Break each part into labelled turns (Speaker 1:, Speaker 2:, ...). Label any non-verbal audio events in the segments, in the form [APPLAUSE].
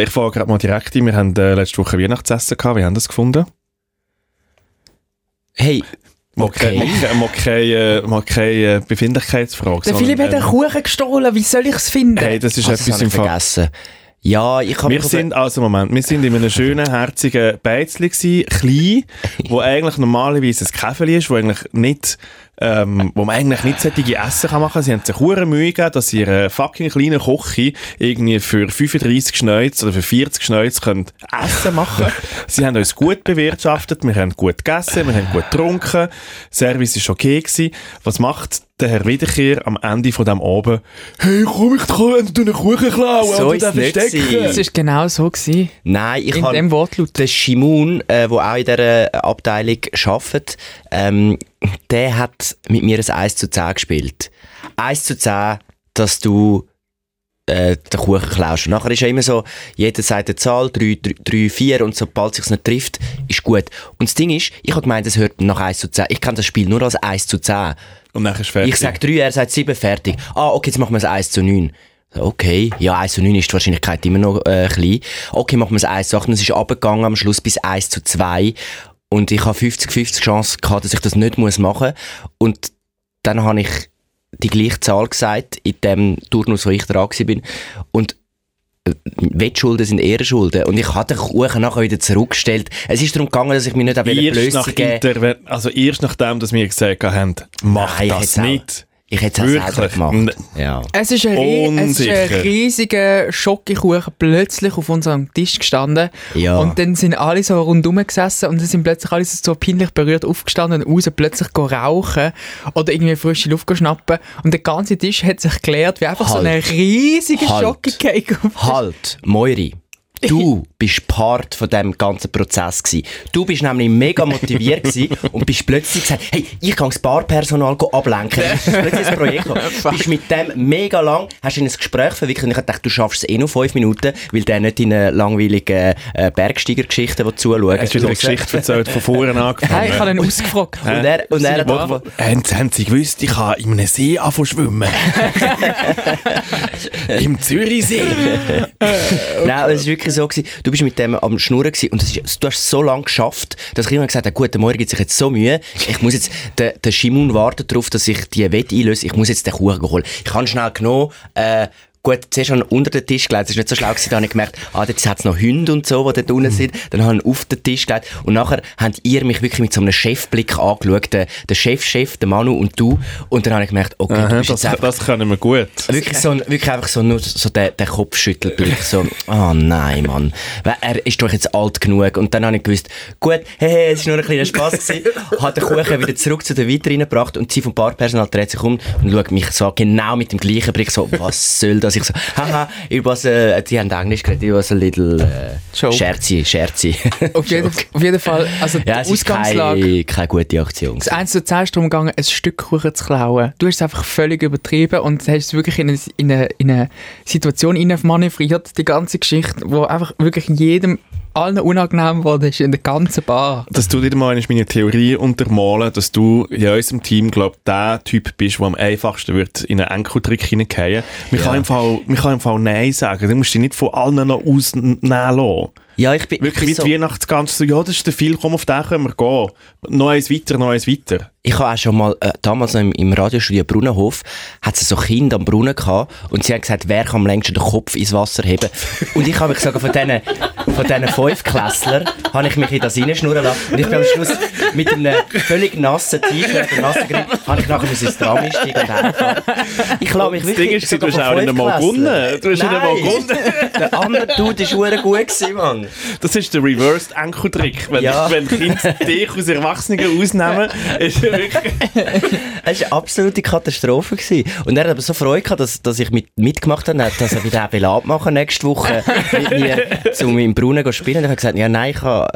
Speaker 1: Ich frage gerade mal direkt ein. Wir haben äh, letzte Woche Weihnachtsessen gehabt. Wie haben das gefunden?
Speaker 2: Hey, Okay. [LAUGHS]
Speaker 1: mal keine, mal keine äh, Befindlichkeitsfrage.
Speaker 3: Der Philipp hat
Speaker 1: ähm,
Speaker 3: einen Kuchen gestohlen, wie soll ich es finden?
Speaker 1: Hey, das ist
Speaker 2: Ah, das
Speaker 1: etwas
Speaker 2: habe
Speaker 1: im Fall.
Speaker 2: vergessen. Ja, ich habe
Speaker 1: Wir sind, also Moment, wir sind in einem schönen, herzigen Beizli gsi, klein, wo [LAUGHS] eigentlich normalerweise ein Käfeli ist, wo eigentlich nicht, ähm, wo man eigentlich nicht solche Essen kann machen. Sie haben sich hure Mühe gegeben, dass ihre fucking kleinen Kochi irgendwie für 35 Schneuz oder für 40 Schneuz können Essen machen. [LAUGHS] sie haben uns gut bewirtschaftet, wir haben gut gegessen, wir haben gut getrunken, Service ist okay gewesen. Was macht der Herr Wiederkehr am Ende von dem Abend? Hey, komm, ich kann dir einen Kuchen klauen
Speaker 2: So es
Speaker 1: den verstecken.
Speaker 3: Das war genau so. Gewesen.
Speaker 2: Nein, ich
Speaker 3: In
Speaker 2: habe
Speaker 3: dem Wortlaut.
Speaker 2: der Shimun, äh, der auch in dieser Abteilung arbeitet, ähm, der hat mit mir ein 1 zu 10 gespielt. 1 zu 10, dass du äh, den Kuchen klaust. Und nachher ist ja immer so, jeder sagt eine Zahl, 3, 3, 3 4 und sobald es sich nicht trifft, ist gut. Und das Ding ist, ich habe gemeint, es hört nach 1 zu 10. Ich kenne das Spiel nur als 1 zu 10.
Speaker 1: Und dann ist fertig.
Speaker 2: Ich sage 3, er sagt 7, fertig. Ah, okay, jetzt machen wir es 1 zu 9. Okay, ja, 1 zu 9 ist die Wahrscheinlichkeit immer noch äh, klein. Okay, machen wir es 1 zu 8 und es ist abgegangen am Schluss bis 1 zu 2. Und ich habe 50-50 Chance gehabt, dass ich das nicht machen muss. Und dann habe ich die gleiche Zahl gesagt, in dem Turnus, wo ich dran bin. Und äh, Wettschulden sind Ehrenschulden. Und ich habe den Kuchen nachher wieder zurückgestellt. Es ist darum gegangen, dass ich mich nicht an geben
Speaker 1: Interve also erst nachdem, dass wir gesagt haben, mach
Speaker 2: Nein,
Speaker 1: das nicht.
Speaker 2: Ich hätte es auch selber gemacht. Ja.
Speaker 3: Es ist, ein, es ist ein riesiger Schokokuchen plötzlich auf unserem Tisch gestanden.
Speaker 2: Ja.
Speaker 3: Und dann sind alle so rundum gesessen und dann sind plötzlich alle so peinlich berührt aufgestanden und raus plötzlich go rauchen oder irgendwie frische Luft go schnappen. Und der ganze Tisch hat sich geleert wie einfach so
Speaker 2: Halt.
Speaker 3: ein riesiger
Speaker 2: Halt.
Speaker 3: Schokocake.
Speaker 2: Halt, Moiri. [LAUGHS] Du bist Part von diesem ganzen Prozess gewesen. Du bist nämlich mega motiviert gewesen und bist plötzlich gesagt, hey, ich kann das Barpersonal go ablenken. Das ist plötzlich ein Projekt gekommen. [LAUGHS] bist mit dem mega lang, hast in ein Gespräch verwickelt und ich dachte, du schaffst es eh noch fünf Minuten, weil der nicht in eine langweilige äh, Bergsteiger-Geschichte will zuschauen
Speaker 1: Hast du wieder eine. Geschichte erzählt, von vorne [LAUGHS] angefangen?
Speaker 3: Hey, ich habe ihn ausgefragt.
Speaker 2: Und er, und er hat
Speaker 3: Wo-
Speaker 2: einfach-
Speaker 1: Haben, haben Sie gewusst, ich kann in einem See anfangen schwimmen? Im Zürichsee.
Speaker 2: Nein, es war wirklich so, gewesen, du bist mit dem am Schnurren gewesen, und ist, du hast so lange geschafft, dass ich immer gesagt habe, gut, der Morgen gibt sich jetzt so Mühe, ich muss jetzt, der, der Shimun wartet darauf, dass ich die Wette einlöse, ich muss jetzt den Kuchen holen. Ich habe schnell genommen, äh, Gut, zuerst habe ich ihn unter den Tisch gelegt, das ist nicht so schlau gewesen, da habe ich gemerkt, ah, jetzt hat es noch Hunde und so, die dort unten sind, dann habe ich auf den Tisch gelegt und nachher habt ihr mich wirklich mit so einem Chefblick angeschaut, der, der Chef-Chef, der Manu und du, und dann habe ich gemerkt, okay, du
Speaker 1: Aha,
Speaker 2: bist
Speaker 1: das,
Speaker 2: jetzt einfach
Speaker 1: das können wir gut.
Speaker 2: Wirklich, so, wirklich einfach so, nur so der, der Kopfschüttelblick, so, oh nein, Mann. Er ist doch jetzt alt genug. Und dann habe ich gewusst, gut, hey, hey, es war nur ein kleiner Spass gewesen. Hat den Kuchen wieder zurück zu der Weiter reingebracht und sie vom Barpersonal dreht sich um und schaut mich so genau mit dem gleichen Blick so, was soll das? Ich so, haha, it was a, die haben Englisch geredet, it was a little, äh, scherzi, scherzi. [LAUGHS]
Speaker 3: Auf jeden, auf jeden Fall, also
Speaker 2: ja,
Speaker 3: die Ausgangslage.
Speaker 2: keine, keine gute Aktion.
Speaker 3: Das 1 zu 10 ist darum gegangen, ein Stück Kuchen zu klauen. Du hast es einfach völlig übertrieben und hast es wirklich in eine, in eine, in eine Situation manövriert, die ganze Geschichte, wo einfach wirklich jedem, allen unangenehm wurde, ist in der ganzen Bar.
Speaker 1: Dass du dir mal meine Theorie untermalen, dass du in unserem Team, glaub, der Typ bist, der am einfachsten wird in einen Enkeltrick hineingehen. Man,
Speaker 2: Ja.
Speaker 1: kann im Fall, man kann im Fall Nein sagen. Du musst dich nicht von allen noch ausnehmen lassen.
Speaker 2: Ja, ich bin,
Speaker 1: Wirklich
Speaker 2: ich
Speaker 1: wie
Speaker 2: bin so,
Speaker 1: Weihnachtsgans, so, ja, das ist der viel, komm, auf den können wir gehen. Noch eins weiter, noch eins weiter.
Speaker 2: Ich habe auch schon mal, äh, damals im, im Radiostudio Brunnenhof, hat es so Kinder am Brunnen gehabt und sie haben gesagt, wer kann am längsten den Kopf ins Wasser heben. Und ich habe mich gesagt, von diesen, von diesen Fünfklässlern habe ich mich in das reinschnurren lassen. Und ich bin am Schluss mit einem völlig nassen T-Shirt und nassen Griff, habe ich nachher ins Tram einsteigen und heimfahren. Ich lasse mich
Speaker 1: Das
Speaker 2: wirklich
Speaker 1: Ding ist, du hast auch nicht einmal gewonnen. Du hast nicht einmal gewonnen.
Speaker 2: Der andere Dude war verdammt gut, gewesen, Mann.
Speaker 1: Das ist der Reversed Enkeltrick. Wenn,
Speaker 2: Ja.
Speaker 1: wenn Kinder dich aus Erwachsenen ausnehmen, ist er wirklich...
Speaker 2: Es war eine absolute Katastrophe. Gewesen. Und er hat aber so Freude gehabt, dass, dass ich mit, mitgemacht habe, dass er wieder will abmachen nächste Woche mit mir zu im Brunnen spielen. Und er hat gesagt, ja nein, ich habe,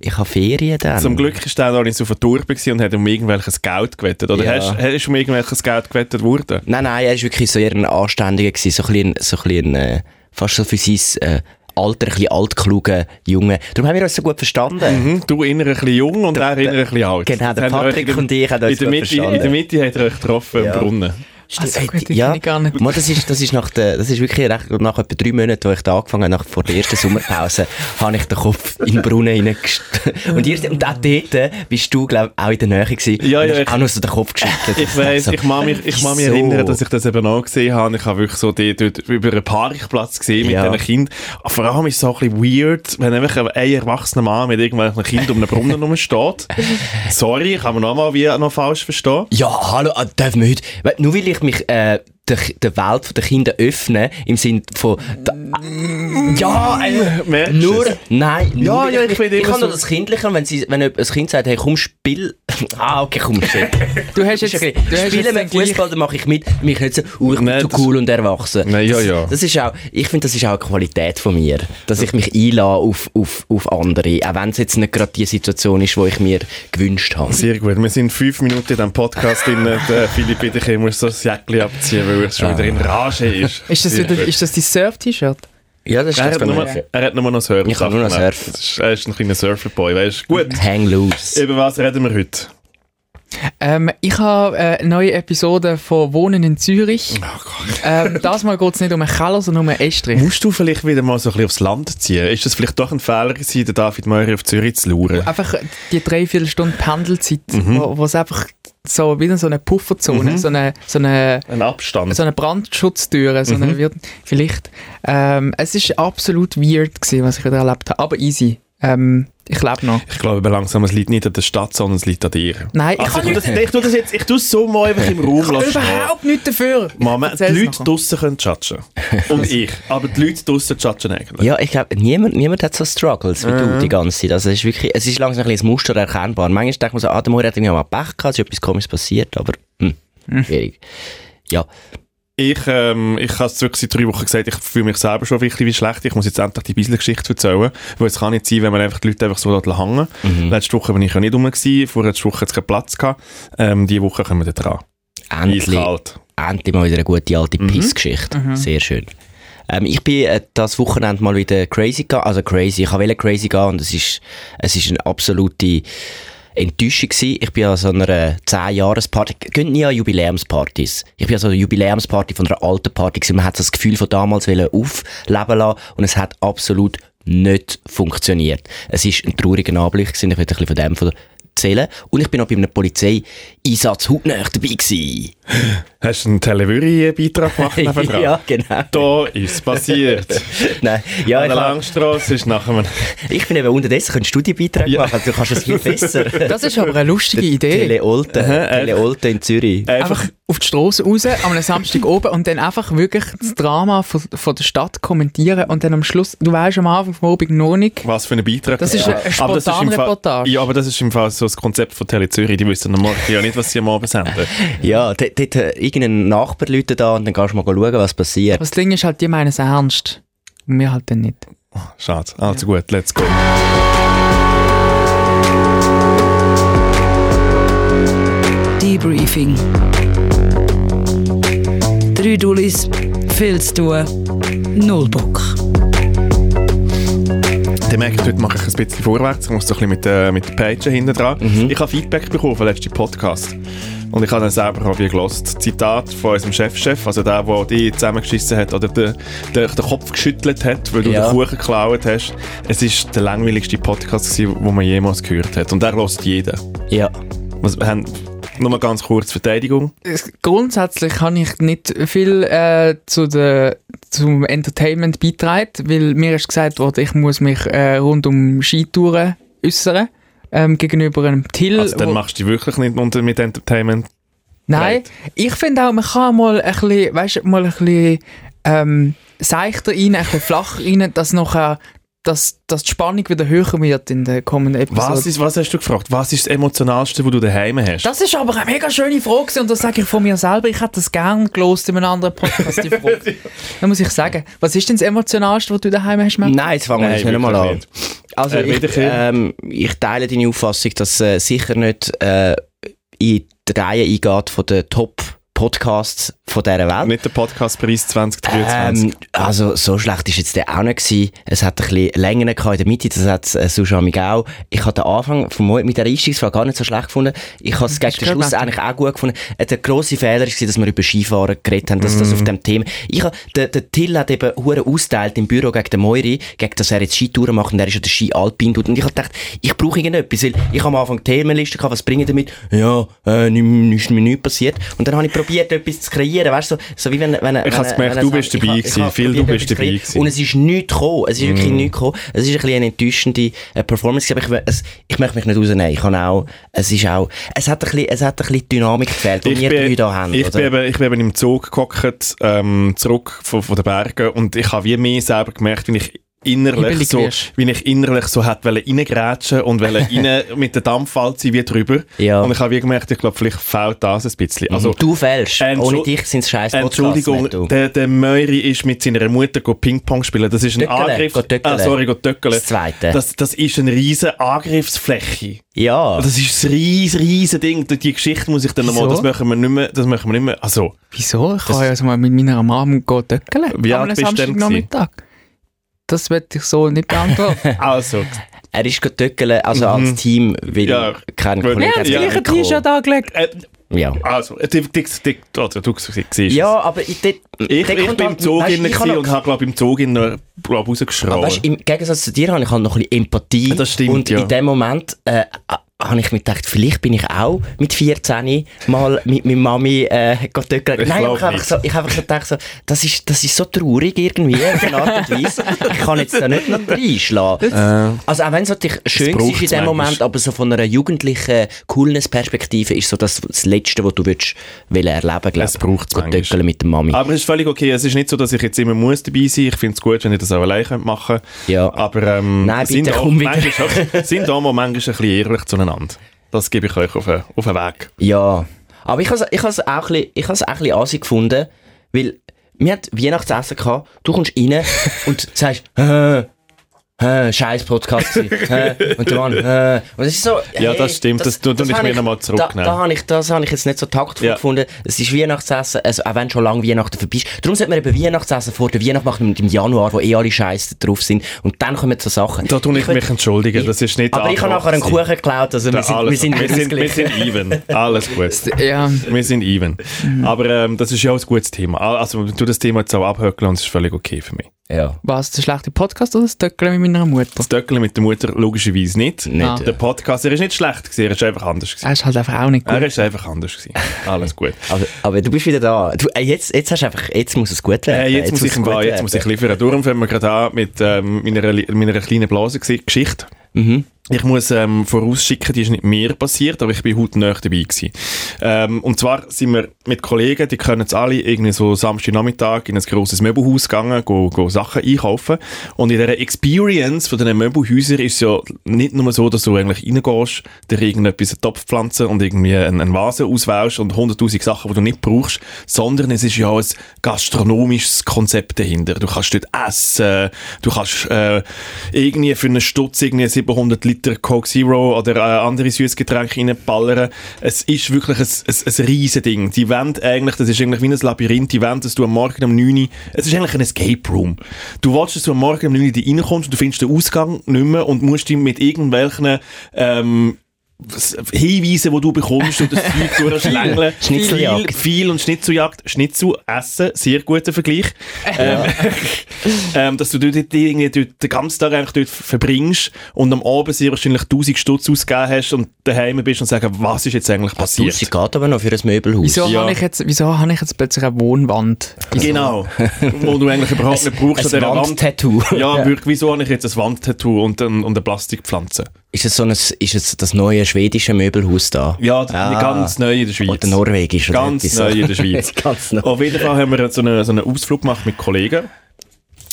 Speaker 2: ich habe Ferien dann.
Speaker 1: Zum Glück ist er noch nicht so auf der Tour und hat um irgendwelches Geld gewettet. Oder
Speaker 2: Ja.
Speaker 1: hast, hast du um irgendwelches Geld gewettet worden?
Speaker 2: Nein, nein, er war wirklich so eher ein Anständiger, gewesen, so ein so ein äh, fast so für sein äh, Alter, ein bisschen altkluger Junge. Darum haben wir uns so gut verstanden.
Speaker 1: Mhm, du inner ein bisschen jung und er inner ein bisschen alt.
Speaker 2: Genau, der Patrick
Speaker 1: in der-
Speaker 2: und ich haben uns
Speaker 1: in der, Mitte, in
Speaker 2: verstanden.
Speaker 1: der Mitte hat er euch getroffen
Speaker 2: Ja.
Speaker 1: im Brunnen.
Speaker 3: Also
Speaker 2: Äh,
Speaker 3: gut,
Speaker 2: ja,
Speaker 3: ich gar nicht.
Speaker 2: Mal, das ist, das ist nach der, das ist wirklich recht, nach etwa drei Monaten, wo ich da angefangen habe, nach, vor der ersten Sommerpause, [LAUGHS] habe ich den Kopf in den Brunnen hineingesteckt. [LAUGHS] Und, ihr- und auch dort bist du, glaube ich, auch in der Nähe gewesen.
Speaker 1: Ja, ja, ich-
Speaker 2: auch noch so den Kopf geschüttelt. [LAUGHS]
Speaker 1: Ich weiss, ich mag mich, ich mag mich
Speaker 2: Wieso?
Speaker 1: erinnern, dass ich das eben auch gesehen habe. Ich habe wirklich so die, dort über einen Parkplatz gesehen mit
Speaker 2: Ja.
Speaker 1: diesen Kindern. Vor allem ist es so ein bisschen weird, wenn einfach ein erwachsener Mann mit irgendwelchen Kindern um einen Brunnen rumsteht. Sorry, kann man nochmal wie noch falsch verstehen.
Speaker 2: Ja, hallo, äh, dürfen wir heute, nur weil ich mich äh, der, der Welt der Kinder öffne, im Sinne von, da, ja, äh, nur, nein, nur,
Speaker 1: Ja,
Speaker 2: ich,
Speaker 1: ich
Speaker 2: ich
Speaker 1: immer
Speaker 2: kann nur
Speaker 1: so-
Speaker 2: das Kindliche, wenn, sie, wenn ein Kind sagt, hey, komm, spiel, [LAUGHS] ah, okay, komm, shit.
Speaker 3: Du hast jetzt,
Speaker 2: okay.
Speaker 3: du hast
Speaker 2: Spielen
Speaker 3: gleich-
Speaker 2: Fußball, dann mache ich mit. Mich nicht so, uh, ich bin zu
Speaker 1: das-
Speaker 2: cool und erwachsen.
Speaker 1: Nein, ja,
Speaker 2: das,
Speaker 1: ja.
Speaker 2: Das ist auch, ich finde, das ist auch eine Qualität von mir, dass ich mich einlasse auf, auf, auf andere, auch wenn es jetzt nicht gerade die Situation ist, die ich mir gewünscht habe.
Speaker 1: Sehr gut. Wir sind fünf Minuten in diesem Podcast drin. Philipp, bitte, ich muss so das Jäckchen abziehen, weil er schon wieder in Rage ist. [LAUGHS]
Speaker 3: Ist das, wieder, ist das dein Surf-T-Shirt?
Speaker 2: Ja, das ist
Speaker 1: er,
Speaker 2: das
Speaker 1: hat nur,
Speaker 2: mir.
Speaker 1: er hat nur noch Surfen.
Speaker 2: Ich kann nur noch
Speaker 1: ist, er ist ein kleiner Surferboy, weißt du? Gut.
Speaker 2: Hang loose.
Speaker 1: Über was reden wir heute?
Speaker 3: Ähm, ich habe äh, eine neue Episode von Wohnen in Zürich.
Speaker 1: Oh Gott.
Speaker 3: Ähm, [LAUGHS] das Mal geht es nicht um einen Keller, sondern um einen Estrich.
Speaker 1: Musst du vielleicht wieder mal so ein bisschen aufs Land ziehen? Ist das vielleicht doch ein Fehler gewesen, den David Meurer auf Zürich zu luren?
Speaker 3: Einfach die dreiviertel Stunden Pendelzeit,
Speaker 1: Mhm.
Speaker 3: wo es einfach so wieder so eine Pufferzone,
Speaker 1: Mhm.
Speaker 3: so eine, so eine
Speaker 1: Ein Abstand.
Speaker 3: so eine Brandschutztür, so eine,
Speaker 1: Mhm.
Speaker 3: wird- vielleicht. Ähm, es ist absolut weird gewesen, was ich wieder erlebt habe, aber easy. Ähm, ich lebe noch.
Speaker 1: Ich glaube langsam, es liegt nicht an der Stadt, sondern es liegt an dir.
Speaker 3: Nein, ich
Speaker 1: Also,
Speaker 3: kann
Speaker 1: ich, tu
Speaker 3: nicht,
Speaker 1: das, ich tu das jetzt, ich tu es so mal einfach im Raum lassen.
Speaker 3: überhaupt nichts dafür.
Speaker 1: Moment, die Leute draussen können judgen. [LAUGHS] Und ich. Aber die Leute draussen judgen eigentlich.
Speaker 2: Ja, ich glaube, niemand, niemand hat so Struggles wie du die ganze Zeit. Also es ist wirklich, es ist langsam ein bisschen Muster erkennbar. Manchmal denkt man so, ah, der Moore hat irgendwie mal Pech gehabt, es ist etwas komisches passiert, aber, hm, schwierig. Ja,
Speaker 1: Ich, ähm, ich habe es wirklich seit drei Wochen gesagt, ich fühle mich selber schon wirklich wie schlecht. Ich muss jetzt endlich die Bisel-Geschichte erzählen. Weil es kann nicht sein, wenn man einfach die Leute einfach so hängen hängen
Speaker 2: Mhm.
Speaker 1: Letzte Woche bin ich ja nicht rum, gewesen, vorletzte Woche hat es keinen Platz gehabt. Ähm, diese Woche kommen wir da dran.
Speaker 2: endlich,
Speaker 1: Eiskalt.
Speaker 2: endlich mal wieder eine gute alte Pissgeschichte. Sehr schön. Ähm, ich bin äh, das Wochenende mal wieder crazy gegangen, also crazy, ich wollte crazy gehen und es ist, es ist eine absolute Enttäuschung gewesen. Ich bin an so einer 10-Jahres-Party, gehen nie an Jubiläumspartys. Ich bin an so einer Jubiläumsparty von einer alten Party gewesen. Man hat das Gefühl von damals aufleben lassen und es hat absolut nicht funktioniert. Es ist ein trauriger Anblick gewesen. Ich will ein bisschen von dem erzählen. Und ich bin auch bei einem Polizeieinsatz hautnah dabei gewesen.
Speaker 1: Hast du einen Televüri-Beitrag gemacht? [LAUGHS]
Speaker 2: ja, genau.
Speaker 1: Da ist es passiert. [LAUGHS]
Speaker 2: Nein, ja,
Speaker 1: An
Speaker 2: ich,
Speaker 1: der Langstrasse ist nachher... ein- [LAUGHS]
Speaker 2: ich bin eben unterdessen einen Studienbeitrag
Speaker 1: Ja.
Speaker 2: machen. Du kannst es viel besser.
Speaker 3: Das ist aber eine lustige Idee.
Speaker 2: Tele Olten,
Speaker 1: äh,
Speaker 2: Tele Olten in Zürich.
Speaker 1: Einfach...
Speaker 3: Einfach auf die Straße raus, am einem Samstag oben und dann einfach wirklich das Drama von, von der Stadt kommentieren und dann am Schluss, du weißt am Anfang vom Abend noch nicht,
Speaker 1: Was für ein Beitrag.
Speaker 3: Das ist eine
Speaker 1: Aber das ist im Fall-
Speaker 3: Spontanreportage.
Speaker 1: Ja, aber das ist im Fall so das Konzept von Tele Zürich. Die wissen am Morgen ja nicht, was sie am Abend senden. [LAUGHS]
Speaker 2: Ja, dort, dort äh, irgendein Nachbar läutet da und dann kannst du mal schauen, was passiert.
Speaker 3: Aber das Ding ist halt, die meinen es ernst. Und wir halt dann nicht.
Speaker 1: Schade. Also gut, let's go.
Speaker 4: Debriefing. Drei Dullis, viel zu tun, null Bock.
Speaker 1: Dann merke ich, heute mache ich ein bisschen vorwärts. Ich muss so ein bisschen mit, äh, mit der Page hinten dran.
Speaker 2: Mhm.
Speaker 1: Ich habe Feedback bekommen vom letzten Podcast. Und ich habe dann selber auch gelost. Zitat von unserem Chefchef, also der, der die zusammengeschissen hat oder den, den, den Kopf geschüttelt hat, weil du
Speaker 2: Ja.
Speaker 1: den Kuchen geklaut hast. Es ist der langweiligste Podcast, gewesen, den man jemals gehört hat. Und der lost jeder.
Speaker 2: Ja.
Speaker 1: Was, haben nur mal ganz kurz Verteidigung.
Speaker 3: Grundsätzlich kann ich nicht viel äh, zu der, zum Entertainment beitragen, weil mir ist gesagt worden, ich muss mich äh, rund um Skitouren äußern. Ähm, gegenüber einem Till.
Speaker 1: Also dann machst du dich wirklich nicht unter mit Entertainment.
Speaker 3: Nein, ich finde auch, man kann mal ein bisschen, weißt, mal ein bisschen ähm, seichter rein, ein bisschen flacher rein, dass nachher dass, dass die Spannung wieder höher wird in der kommenden Episode.
Speaker 1: Was, ist, was hast du gefragt? Was ist das Emotionalste, was du daheim hast?
Speaker 3: Das ist aber eine mega schöne Frage und das sage ich von mir selber. Ich hätte das gerne gelost in einem anderen Podcast, die Frage. [LAUGHS] Dann muss ich sagen, was ist denn das Emotionalste, was du daheim hast, Matt?
Speaker 2: Nein, jetzt fangen wir nicht mal an.
Speaker 1: nicht.
Speaker 2: Also
Speaker 1: Äh,
Speaker 2: ich, ähm, ich teile deine Auffassung, dass äh, sicher nicht äh, in die Reihe eingeht von den Podcasts von dieser Welt.
Speaker 1: Nicht der Podcastpreis 2023.
Speaker 2: Ähm, also, so schlecht ist jetzt der auch nicht gewesen. Es hat ein bisschen Längen in der Mitte, das hat äh, Susha mich auch. Ich habe den Anfang Mo- mit der Einstiegsfrage gar nicht so schlecht gefunden. Ich habe es gegen den Schluss eigentlich auch gut gefunden. Äh, der grosse Fehler war, dass wir über Skifahren geredet haben, dass das auf dem Thema... Ich habe, der, der Till hat eben hure austeilt im Büro gegen den Moiri, gegen dass er jetzt Skitouren macht und er ist ja der Ski Alpin tut. Und ich habe gedacht, ich brauche irgendetwas, weil ich habe am Anfang die Themenliste gehabt, was bringe ich damit? Ja, äh, nichts mir nichts passiert. Und dann habe ich probiert, etwas zu kreieren, weißt du, so, so wie wenn, wenn
Speaker 1: Ich
Speaker 2: wenn-
Speaker 1: hab's gemerkt,
Speaker 2: wenn
Speaker 1: du bist dabei gewesen. Phil, du
Speaker 2: probiert,
Speaker 1: bist dabei gewesen.
Speaker 2: Und es ist nichts gekommen. Es ist wirklich nichts gekommen. Es ist ein bisschen eine enttäuschende äh, Performance. Aber ich, es, ich möchte mich nicht rausnehmen. Ich kann auch, es ist auch, es hat ein bisschen, es hat ein bisschen Dynamik gefehlt, die wir drei da haben.
Speaker 1: ich,
Speaker 2: oder?
Speaker 1: bin eben, ich bin eben im Zug gehockt, ähm, zurück von, von den Bergen und ich habe wie mehr selber gemerkt, wie ich innerlich so, wie ich innerlich so hat wollen reingrätschen und wollen [LAUGHS] rein mit der Dampfwalze wie drüber.
Speaker 2: Ja.
Speaker 1: Und ich habe wie gemerkt, ich glaube, vielleicht fehlt das ein bisschen. Also,
Speaker 2: du fällst. Ohne dich sind es scheiß Podcasts.
Speaker 1: Entschuldigung, der, der Möri ist mit seiner Mutter Ping-Pong spielen. Das ist ein
Speaker 2: Töckele,
Speaker 1: Angriff.
Speaker 2: go töckele.
Speaker 1: Ah, sorry, go töckele.
Speaker 2: Das Zweite.
Speaker 1: Das, das ist eine riesige Angriffsfläche.
Speaker 2: ja.
Speaker 1: Das ist ein riesen, riesen Ding. Die Geschichte muss ich dann nochmal, das machen wir nicht mehr, das machen wir nicht mehr. Also,
Speaker 3: Wieso? Ich kann ja also mal mit meiner Mom gehen töckeln.
Speaker 1: Wie alt bist du denn.
Speaker 3: Das werde ich so nicht beantworten. [LAUGHS]
Speaker 1: also.
Speaker 2: er ist töckeln, also als Team, weil
Speaker 1: Ja.
Speaker 2: kein Kollege hat
Speaker 1: das
Speaker 2: das
Speaker 1: gleiche.
Speaker 3: T-Shirt angelegt.
Speaker 1: Äh,
Speaker 2: Ja.
Speaker 1: also, die, die, die, du siehst es.
Speaker 2: Ja, aber ich, dort,
Speaker 1: Ich, ich bin
Speaker 2: halt-
Speaker 1: im Zug innen
Speaker 2: ich
Speaker 1: und habe, glaube im Zug innen, glaub, rausgeschrien.
Speaker 2: Aber weißt, im Gegensatz zu dir habe ich halt noch ein bisschen Empathie.
Speaker 1: Das stimmt,
Speaker 2: Und
Speaker 1: ja.
Speaker 2: in dem Moment äh, habe ich mir gedacht, vielleicht bin ich auch mit 14 mal mit meiner Mami äh.
Speaker 1: Ich
Speaker 2: Nein, ich habe einfach so, ich einfach so gedacht, so, das, ist, das ist so traurig irgendwie, auf eine Art und Weise. Ich kann jetzt da nicht noch reinschlagen.
Speaker 1: Äh,
Speaker 2: Also auch wenn es natürlich schön ist
Speaker 1: braucht's
Speaker 2: in dem Moment,
Speaker 1: manchmal.
Speaker 2: aber so von einer jugendlichen Coolness-Perspektive ist so das, das Letzte, was du willst, wollen erleben
Speaker 1: Es braucht's
Speaker 2: Go
Speaker 1: manchmal.
Speaker 2: töckeln mit der Mami.
Speaker 1: aber es ist völlig okay. Es ist nicht so, dass ich jetzt immer muss dabei sein muss. Ich finde es gut, wenn ich das auch alleine könnt machen
Speaker 2: Ja.
Speaker 1: Aber ähm,
Speaker 2: Nein,
Speaker 1: sind,
Speaker 2: bitte
Speaker 1: auch
Speaker 2: komm wieder.
Speaker 1: manchmal, auch- sind auch mal manchmal ein bisschen ehrlich zueinander. Das gebe ich euch auf den, auf den Weg.
Speaker 2: Ja, aber ich habe ich has auch ein bisschen, ich has auch ein bisschen gefunden, weil wir hatten Weihnachtsessen gehabt, du kommst rein [LAUGHS] und sagst, äh, äh, scheiß Podcast gewesen, [LAUGHS] äh, und der Mann, äh, und es ist so,
Speaker 1: Ja, das stimmt, das tu- tu ich
Speaker 2: hab
Speaker 1: mir noch mal
Speaker 2: Da,
Speaker 1: zurücknehmen.
Speaker 2: da habe ich, das habe ich jetzt nicht so taktvoll
Speaker 1: Ja.
Speaker 2: gefunden, es ist Weihnachtsessen, also auch wenn schon lange Weihnachten vorbei ist, darum sollte man eben Weihnachtsessen vor der Weihnacht machen, im Januar, wo eh alle Scheiße drauf sind, und dann kommen so Sachen.
Speaker 1: Da tue ich,
Speaker 2: würd-
Speaker 1: mich entschuldigen. Das ist nicht
Speaker 2: aber ich habe nachher einen
Speaker 1: Kuchen.
Speaker 2: Geklaut, also wir sind, wir
Speaker 1: Alles,
Speaker 2: sind,
Speaker 1: wir, sind, wir sind even. Alles gut. [LAUGHS]
Speaker 3: Ja,
Speaker 1: Wir sind even. Aber ähm, das ist ja auch ein gutes Thema. Also, du das Thema jetzt auch abhökeln und es ist völlig okay für mich.
Speaker 2: Ja,
Speaker 3: was, der schlechte Podcast oder das Töckeln mit meiner Mutter?
Speaker 1: Das Döckeln mit der Mutter logischerweise nicht.
Speaker 2: nicht.
Speaker 3: Ah.
Speaker 1: Der Podcast, er ist nicht schlecht gewesen, er ist einfach anders gewesen.
Speaker 3: Er ist halt einfach auch nicht gut.
Speaker 1: Er ist einfach anders gewesen. Alles gut. [LAUGHS]
Speaker 2: Aber, aber du bist wieder da. Du, äh, jetzt, jetzt, hast einfach, jetzt muss es gut werden.
Speaker 1: Äh, jetzt, muss ich
Speaker 2: gut
Speaker 1: Wahl, jetzt muss ich liefern. Darum fangen wir gerade an mit ähm, meiner, meiner kleinen Blasengeschichte.
Speaker 2: Mhm.
Speaker 1: Ich muss ähm, vorausschicken, die ist nicht mir passiert, aber ich bin heute näher dabei gewesen. Ähm, und zwar sind wir mit Kollegen, die können es alle irgendwie so Samstagnachmittag in ein grosses Möbelhaus gegangen, go, go Sachen einkaufen. Und in dieser Experience von diesen Möbelhäusern ist es ja nicht nur so, dass du eigentlich reingehst, dir irgendetwas eine Topfpflanze und irgendwie eine, eine Vase auswählst und 100'000 Sachen, die du nicht brauchst, sondern es ist ja auch ein gastronomisches Konzept dahinter. Du kannst dort essen, du kannst äh, irgendwie für einen Stutz irgendwie 700 Liter Coke Zero oder äh, andere Süßgetränke reinballern. Es ist wirklich ein, ein, ein riesen Ding. Die wollen eigentlich, das ist eigentlich wie ein Labyrinth, die wollen, dass du am Morgen um 9 Uhr, es ist eigentlich ein Escape Room. Du willst, dass du am Morgen um 9 Uhr reinkommst und du findest den Ausgang nicht mehr und musst dich mit irgendwelchen ähm, Hinweise, die du bekommst und das Zeug [LAUGHS] durchschlängeln.
Speaker 2: Schnitzeljagd.
Speaker 1: Viel, viel und Schnitzeljagd. Schnitzel essen, sehr guter Vergleich. Ähm, [LAUGHS] ähm, dass du dort, dort irgendwie dort den ganzen Tag eigentlich dort verbringst und am Abend sehr wahrscheinlich 1000 Stutz ausgegeben hast und daheim bist und sagen, was ist jetzt eigentlich passiert?
Speaker 2: Sie geht aber noch für ein Möbelhaus.
Speaker 3: Wieso
Speaker 1: Ja.
Speaker 3: habe ich, jetzt- wieso habe ich jetzt plötzlich eine Wohnwand?
Speaker 1: Genau. [LAUGHS] Wo du eigentlich überhaupt nicht brauchst
Speaker 2: ein
Speaker 1: dieser Wand.
Speaker 2: Wandtattoo.
Speaker 1: Ja, wirklich, wieso habe ich jetzt ein Wandtattoo und, und eine Plastikpflanze?
Speaker 2: Ist es so ein, ist es das neue schwedische Möbelhaus da?
Speaker 1: Ja,
Speaker 2: Ah.
Speaker 1: ganz neu in der Schweiz.
Speaker 2: Oder norwegisch oder
Speaker 1: Ganz
Speaker 2: etwas
Speaker 1: neu in der Schweiz. [LAUGHS]
Speaker 2: ganz neu.
Speaker 1: Auf jeden Fall haben wir so einen, so einen Ausflug gemacht mit Kollegen.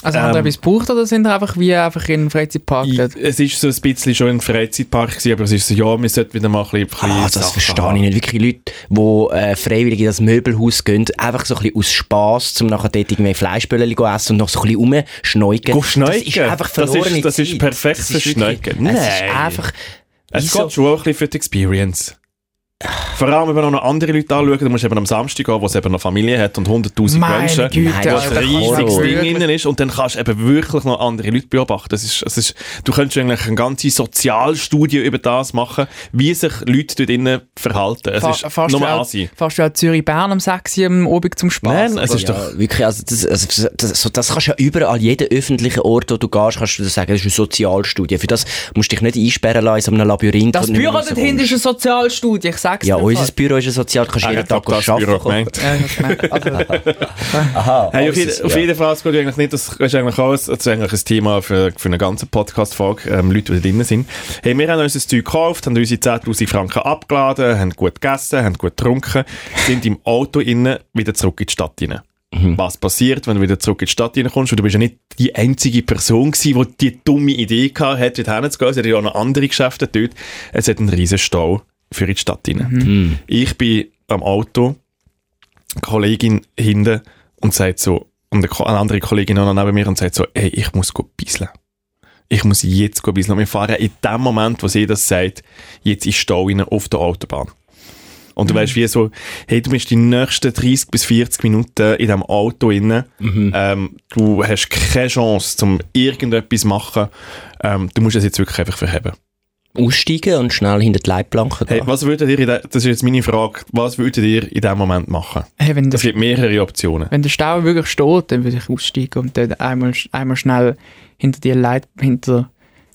Speaker 3: Also haben
Speaker 1: Ähm,
Speaker 3: ihr etwas gebraucht oder sind ihr einfach wie einfach in den Freizeitpark
Speaker 1: Ich, es ist so ein bisschen schon ein Freizeitpark gewesen, aber es ist so, ja, wir sollten wieder mal ein bisschen, ein bisschen
Speaker 2: Ah, das verstehe
Speaker 1: haben.
Speaker 2: ich nicht. Wirklich Leute, die äh, freiwillig in das Möbelhaus gehen, einfach so ein bisschen aus Spass, um nachher dort irgendwie Fleischbällchen zu essen und noch so ein bisschen rumschneugen.
Speaker 1: Go schneugen?
Speaker 2: Das ist einfach
Speaker 1: Das ist- das ist perfekt
Speaker 2: Das
Speaker 1: für
Speaker 2: wirklich-
Speaker 1: Schneugen.
Speaker 2: Es ist
Speaker 1: Nein.
Speaker 2: einfach...
Speaker 1: Es geht schon auch ein bisschen für die Experience. Vor allem, wenn wir noch andere Leute anschauen, dann musst du eben am Samstag gehen, wo es eben noch Familie hat und 100'000
Speaker 3: Meine
Speaker 1: Menschen,
Speaker 3: Güte,
Speaker 1: wo
Speaker 2: das
Speaker 1: ein
Speaker 3: Alter,
Speaker 1: riesiges
Speaker 2: Horror.
Speaker 1: Ding innen ist und dann kannst du eben wirklich noch andere Leute beobachten. Das ist, das ist, du könntest eigentlich eine ganze Sozialstudie über das machen, wie sich Leute dort innen verhalten. Es
Speaker 3: Fa-
Speaker 1: ist
Speaker 3: fährst
Speaker 1: nur
Speaker 3: auch-
Speaker 1: Asi.
Speaker 3: Fährst du auch Zürich-Bern am 6 Uhr am Abend zum Spaß?
Speaker 1: Nein, es ist
Speaker 2: ja,
Speaker 1: doch...
Speaker 2: wirklich, also das, also das, so, das kannst du ja überall, jeden öffentlichen Ort, wo du gehst, kannst du das sagen, das ist eine Sozialstudie. Für das musst du dich nicht einsperren lassen in so einem Labyrinth.
Speaker 3: das Büro dort hinten ist eine Sozialstudie, ich sag's
Speaker 2: Ja, unser Büro ist ein Sozial, kannst
Speaker 1: Ah,
Speaker 2: jeden Tag
Speaker 1: das
Speaker 2: arbeiten.
Speaker 3: Also, [LAUGHS]
Speaker 2: Aha,
Speaker 1: Hey, auf, jeden, auf jeden Fall, es geht eigentlich nicht, das ist eigentlich alles, das ist eigentlich ein Thema für, für eine ganze Podcast-Folge, ähm, Leute, die da drin sind. Hey, wir haben uns das Zeug gekauft, haben unsere 10'000 Franken abgeladen, haben gut gegessen, haben gut getrunken, sind im Auto innen wieder zurück in die Stadt rein. Was passiert, wenn du wieder zurück in die Stadt reinkommst? Und du bist ja nicht die einzige Person gewesen, die die dumme Idee gehabt hat, dort hinzugehen. Es hat ja auch noch andere Geschäfte dort. Es hat einen riesen Stau für in die Stadt rein. Ich bin am Auto, eine Kollegin hinten und sagt so, und eine, andere Kollegin auch noch neben mir und sagt so, hey, ich muss go bisseln. Ich muss jetzt go bisseln. Und wir fahren in dem Moment, wo sie das sagt, jetzt ist Stau rein auf der Autobahn. Und du weißt wie so, hey, du bist die nächsten 30 bis 40 Minuten in diesem Auto inne. Ähm, du hast keine Chance, um irgendetwas zu machen. Ähm, du musst es jetzt wirklich einfach verheben.
Speaker 2: Aussteigen und schnell hinter die Leitplanke
Speaker 1: Hey,
Speaker 2: gehen.
Speaker 1: was würdet ihr, in de, das ist jetzt meine Frage, was würdet ihr in diesem Moment machen?
Speaker 3: hey, wenn, der,
Speaker 1: Es gibt mehrere Optionen.
Speaker 3: wenn der Stau wirklich steht, dann würde ich aussteigen und dann einmal, einmal schnell hinter die Leit, hinter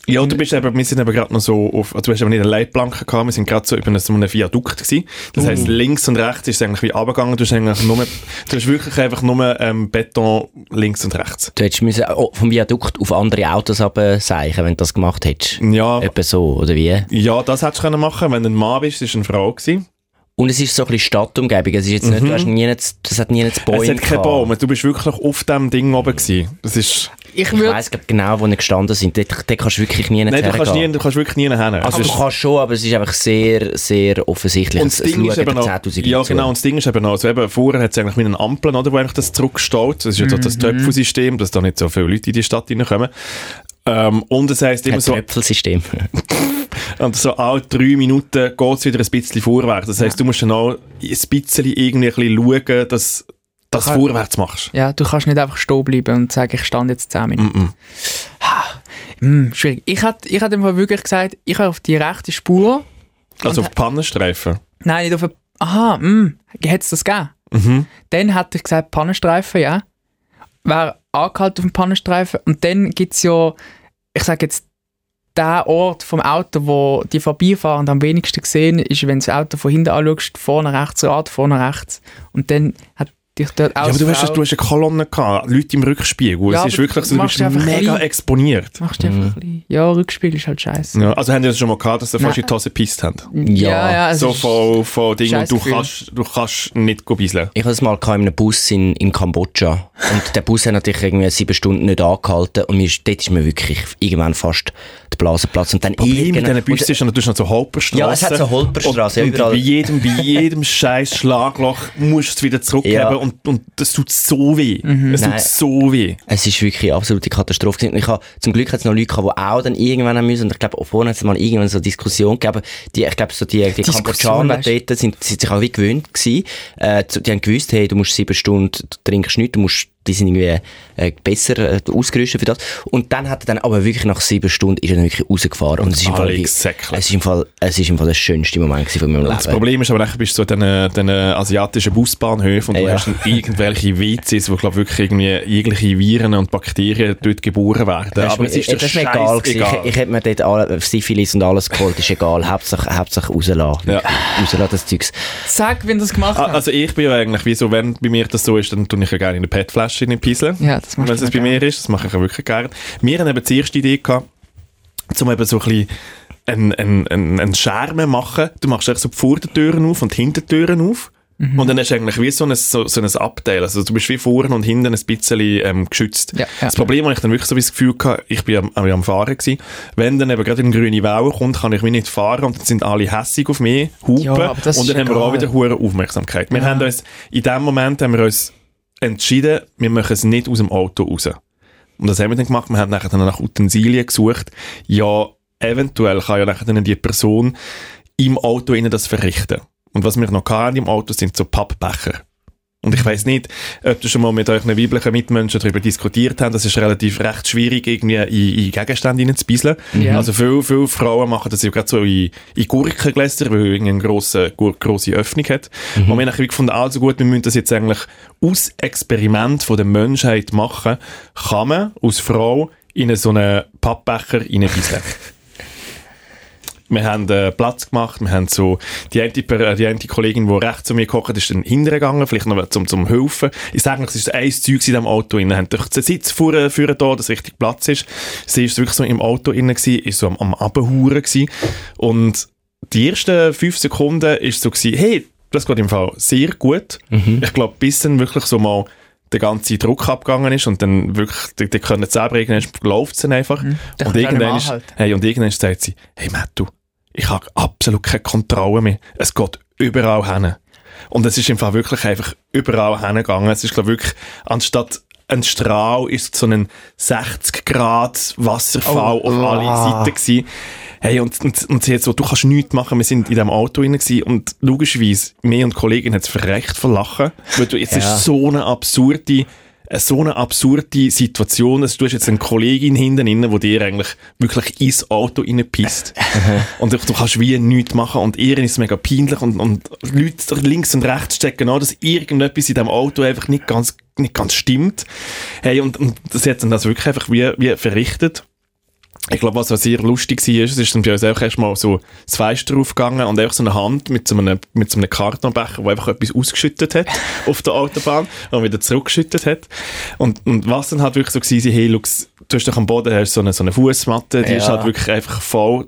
Speaker 1: Ja, und du bist eben, wir sind eben gerade noch so auf, also du hast eben nicht eine Leitplanke gehabt, wir sind gerade so über so einem Viadukt gewesen. Das heisst, links und rechts ist es eigentlich wie runtergegangen, du hast eigentlich nur, du hast wirklich einfach nur ähm, Beton links und rechts.
Speaker 2: Du hättest müssen oh, vom Viadukt auf andere Autos abseichen, wenn du das gemacht hättest.
Speaker 1: Ja,
Speaker 2: Etwa so, oder wie?
Speaker 1: ja, das hättest du können machen, wenn du ein Mann bist, ist eine Frau gewesen.
Speaker 2: Und es ist so ein bisschen Stadtumgebung. Es ist jetzt nicht, du hast nie das hat nie Bäume
Speaker 1: Es hat keinen
Speaker 2: gehabt.
Speaker 1: Baum, du bist wirklich auf dem Ding oben gewesen. Das ist,
Speaker 3: Ich
Speaker 2: Ich weiss genau, wo wir gestanden sind. Dort, dort kannst du wirklich nie
Speaker 1: nein, du kannst,
Speaker 2: hergehen.
Speaker 1: nie, du kannst wirklich nie hin.
Speaker 2: Also
Speaker 1: Es
Speaker 2: du
Speaker 1: ist-
Speaker 2: kannst schon, aber es ist einfach sehr, sehr offensichtlich.
Speaker 1: Und
Speaker 2: Es-
Speaker 1: das
Speaker 2: es
Speaker 1: Ding ist eben noch,
Speaker 2: etwa 10'000
Speaker 1: ja genau, und das Ding ist eben noch, also eben, vorher hat es eigentlich mit einem Ampeln, oder, wo eigentlich das zurückstaut. Das ist ja so das Töpfelsystem, dass da nicht so viele Leute in die Stadt reinkommen. Ähm, und es heisst immer
Speaker 2: Ein
Speaker 1: so,
Speaker 2: Tröpfelsystem. [LAUGHS]
Speaker 1: und so alle drei Minuten geht es wieder ein bisschen vorwärts. Das heisst, du musst dann auch ein bisschen irgendwie ein bisschen schauen, dass du
Speaker 3: Kann-
Speaker 1: vorwärts machst.
Speaker 3: ja, du kannst nicht einfach stehen bleiben und sagen, ich stand jetzt 10 Minuten.
Speaker 1: Mm -mm.
Speaker 3: Hm, schwierig. Ich hätte ich hätte einfach wirklich gesagt, ich habe auf die rechte Spur.
Speaker 1: Also auf die Pannenstreifen.
Speaker 3: Nein, nicht auf eine, Aha, hm, hätte es das gegeben?
Speaker 1: Mhm.
Speaker 3: Dann hätte ich gesagt, Pannenstreifen, ja. Wäre angehalten auf dem Pannenstreifen. Und dann gibt es ja, ich sage jetzt, der Ort vom Auto, wo die vorbeifahren am wenigsten sehen, ist, wenn du das Auto von hinten anschaust, vorne rechts, Rad, vorne rechts. Und dann hat dich dort
Speaker 1: Ja, aber du hast, du hast eine Kolonne gehabt, Leute im Rückspiegel.
Speaker 3: Ja,
Speaker 1: es ist wirklich so, du bist mega
Speaker 3: klein.
Speaker 1: exponiert.
Speaker 3: Machst du einfach ein bisschen. Ja, Rückspiel ist halt scheiße.
Speaker 1: Ja, also haben die das schon mal gehabt, dass sie fast in die Hose gepisst haben?
Speaker 3: Ja, ja, es
Speaker 1: so von, von Dingen, und du kannst, du kannst nicht go bisseln.
Speaker 2: Ich hatte es mal in einem Bus in, in Kambodscha. Und der Bus hat natürlich irgendwie sieben Stunden nicht angehalten. Und mir ist, dort ist mir wirklich irgendwann fast die Blase geplatzt. Und dann
Speaker 1: Problem mit diesen Bussen ist, hast noch so Holperstrassen.
Speaker 2: Ja, es hat so Holperstrassen, ja,
Speaker 1: Und, und bei jedem, bei jedem [LAUGHS] scheiß Schlagloch musst du es wieder zurückgeben
Speaker 2: Ja.
Speaker 1: Und, und das tut so weh. Es
Speaker 2: Nein.
Speaker 1: tut so weh.
Speaker 2: Es ist wirklich eine absolute Katastrophe. Und ich habe, zum Glück hat es noch Leute gehabt, die auch dann irgendwann haben müssen. Und ich glaube, auch vorhin hat es mal irgendwann so eine Diskussion gegeben. Die, ich glaube, so die, die Kambodschaner dort sind, sind sich auch wie gewöhnt gewesen. Äh, die haben gewusst, hey, du musst sieben Stunden, du trinkst nichts, du musst, die sind irgendwie äh, besser äh, ausgerüstet für das. Und dann hat er dann aber wirklich nach sieben Stunden ist er dann wirklich rausgefahren. Und, es ist im Fall, es ist im Fall, es ist im Fall der schönste Moment von meinem
Speaker 1: Das
Speaker 2: Leben.
Speaker 1: Problem ist aber, nachher bist du so in diesen, asiatischen Busbahnhöfen und du
Speaker 2: Ja.
Speaker 1: hast dann irgendwelche WCs, wo glaub, wirklich irgendwie jegliche Viren und Bakterien dort geboren werden.
Speaker 2: Das
Speaker 1: aber
Speaker 2: ist,
Speaker 1: es ist
Speaker 2: mir, das ist mir egal
Speaker 1: scheissegal.
Speaker 2: Ich, ich hätte mir dort alle, Syphilis und alles geholt, ist egal. Hauptsache, Hauptsache rauslassen.
Speaker 1: Ja.
Speaker 2: Rauslassen, das Zeugs.
Speaker 3: Sag, wenn du das gemacht
Speaker 1: Ah,
Speaker 3: hast.
Speaker 1: Also ich bin ja eigentlich, wie so, wenn bei mir das so ist, dann tue ich ja gerne in eine PET-Flasche pinseln.
Speaker 3: ja, das
Speaker 1: wenn es bei
Speaker 3: gerne.
Speaker 1: mir ist, das mache ich ja wirklich gerne. Wir haben eben die erste Idee gehabt, um eben so ein bisschen einen, einen, einen, machen. Du machst echt so die Vordertüren auf und die Hintertüren auf.
Speaker 3: Mhm.
Speaker 1: Und dann hast du eigentlich wie so ein, so, so ein Abteil. Also du bist wie vorne und hinten ein bisschen ähm, geschützt.
Speaker 3: Ja, ja.
Speaker 1: Das Problem, habe ich dann wirklich so das Gefühl gehabt, ich bin am, am, Fahren gewesen. Wenn dann eben gerade eine grüne Welle kommt, kann ich wie nicht fahren und dann sind alle hässig auf mich, hupen.
Speaker 3: Ja,
Speaker 1: und dann haben wir auch wieder hohe Aufmerksamkeit. Wir
Speaker 3: Ja.
Speaker 1: haben uns, in dem Moment haben wir uns entschieden, wir machen es nicht aus dem Auto raus. Und das haben wir dann gemacht. Wir haben nachher dann nach Utensilien gesucht. Ja, eventuell kann ja nachher dann die Person im Auto innen das verrichten. Und was wir noch hatten im Auto sind so Pappbecher. Und ich weiß nicht, ob du schon mal mit euren weiblichen Mitmenschen darüber diskutiert habt. Das ist relativ recht schwierig, irgendwie in, in Gegenstände hineinzubieseln.
Speaker 3: Ja.
Speaker 1: Also viele, viele Frauen machen das ja gerade so in, in Gurkengläser, weil es eine grosse, grosse Öffnung hat. Und wir haben gefunden, also gut, wir müssen das jetzt eigentlich aus Experiment von der Menschheit machen, kann man als Frau in so einen Pappbecher hineinbieseln. [LAUGHS] Wir haben äh, Platz gemacht, wir haben so, die eine, äh, die eine Kollegin, die rechts zu mir gekocht ist, dann hintergegangen, vielleicht noch zum, zum Helfen. Ich sage es ist ein Zeug in diesem Auto. Wir haben durch den Sitz vorne, vorne da, dass richtig Platz ist. Sie ist wirklich so im Auto drin gewesen, ist so am, am Abhuren gewesen. Und die ersten fünf Sekunden ist so gewesen, hey, das geht im Fall sehr gut. Ich glaube, bis dann wirklich so mal der ganze Druck abgegangen ist und dann wirklich, die, die können es selber, irgendwann läuft es dann einfach.
Speaker 3: Dann
Speaker 1: Und irgendwann, ist, hey, und irgendwann sagt sie, hey Matt, du, ich habe absolut keine Kontrolle mehr. Es geht überall hin. Und es ist im Fall wirklich einfach überall hingegangen. Es ist, glaube ich, wirklich, anstatt ein Strahl ist so ein 60 Grad Wasserfall
Speaker 3: Oh,
Speaker 1: auf alle
Speaker 3: ah.
Speaker 1: Seiten gewesen. Hey, und, und, und sie hat so, du kannst nichts machen, wir sind in diesem Auto drin gewesen und logischerweise, mir und Kollegin hat es verrecht von Lachen, weil du, jetzt
Speaker 2: Ja.
Speaker 1: ist so eine absurde, so eine absurde Situation, dass du hast jetzt eine Kollegin hinten drin, die dir eigentlich wirklich ins Auto reinpisst. [LAUGHS] und du, du kannst wie nichts machen und ihr ist mega peinlich und, und Leute links und rechts checken an, dass irgendetwas in diesem Auto einfach nicht ganz, nicht ganz stimmt. Hey, und, und das hat dann das wirklich einfach wie, wie verrichtet. Ich glaube, was auch sehr lustig war, ist, es ist dann bei uns auch erstmal so das Fenster aufgegangen und einfach so eine Hand mit so einem, mit so einem Kartonbecher, wo einfach etwas ausgeschüttet hat [LAUGHS] auf der Autobahn und wieder zurückgeschüttet hat. Und, und was dann halt wirklich so war, hey, du hast doch am Boden hast so eine, so eine Fußmatte, die
Speaker 2: Ja.
Speaker 1: ist halt wirklich einfach voll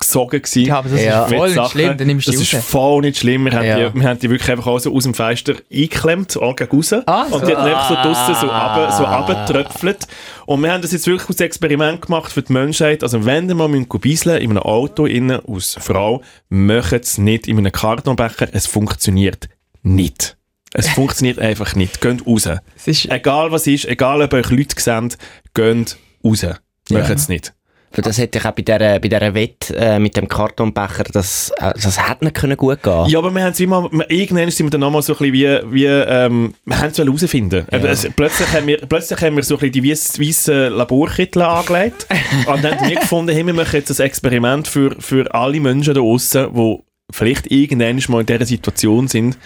Speaker 1: gesogen gewesen.
Speaker 3: Ja, aber das
Speaker 2: Ja.
Speaker 3: ist voll nicht schlimm, dann nimmst du
Speaker 1: Das
Speaker 3: die
Speaker 1: ist
Speaker 3: raus.
Speaker 1: voll nicht schlimm. Wir,
Speaker 2: Ja.
Speaker 1: haben, die, wir haben die wirklich einfach auch so aus dem Fenster eingeklemmt, auch gegen raus.
Speaker 3: Ah, so.
Speaker 1: und die hat einfach so draussen so, runter, so runtergetröpfelt. Und wir haben das jetzt wirklich als Experiment gemacht für die Menschheit. Also wenn ihr mal müsst beiseln in einem Auto innen als Frau, macht es nicht in einem Kartonbecher. Es funktioniert nicht. Es [LAUGHS] funktioniert einfach nicht. Geht raus. Egal was ist, egal ob euch Leute sehen, geht raus. Macht es nicht.
Speaker 2: Das hätte ich auch bei dieser, bei dieser Wette äh, mit dem Kartonbecher, das, äh, das hätte nicht können gut gehen
Speaker 1: Ja, aber wir haben es immer, irgendwann sind wir dann nochmal so ein bisschen wie, wie ähm, wir haben es herausfinden. Ja. Es, plötzlich, haben wir, plötzlich haben wir so ein bisschen die weissen Laborkittel angelegt [LAUGHS] und dann haben wir gefunden, hey, wir machen jetzt ein Experiment für, für alle Menschen da draussen, die vielleicht irgendwann mal in dieser Situation sind,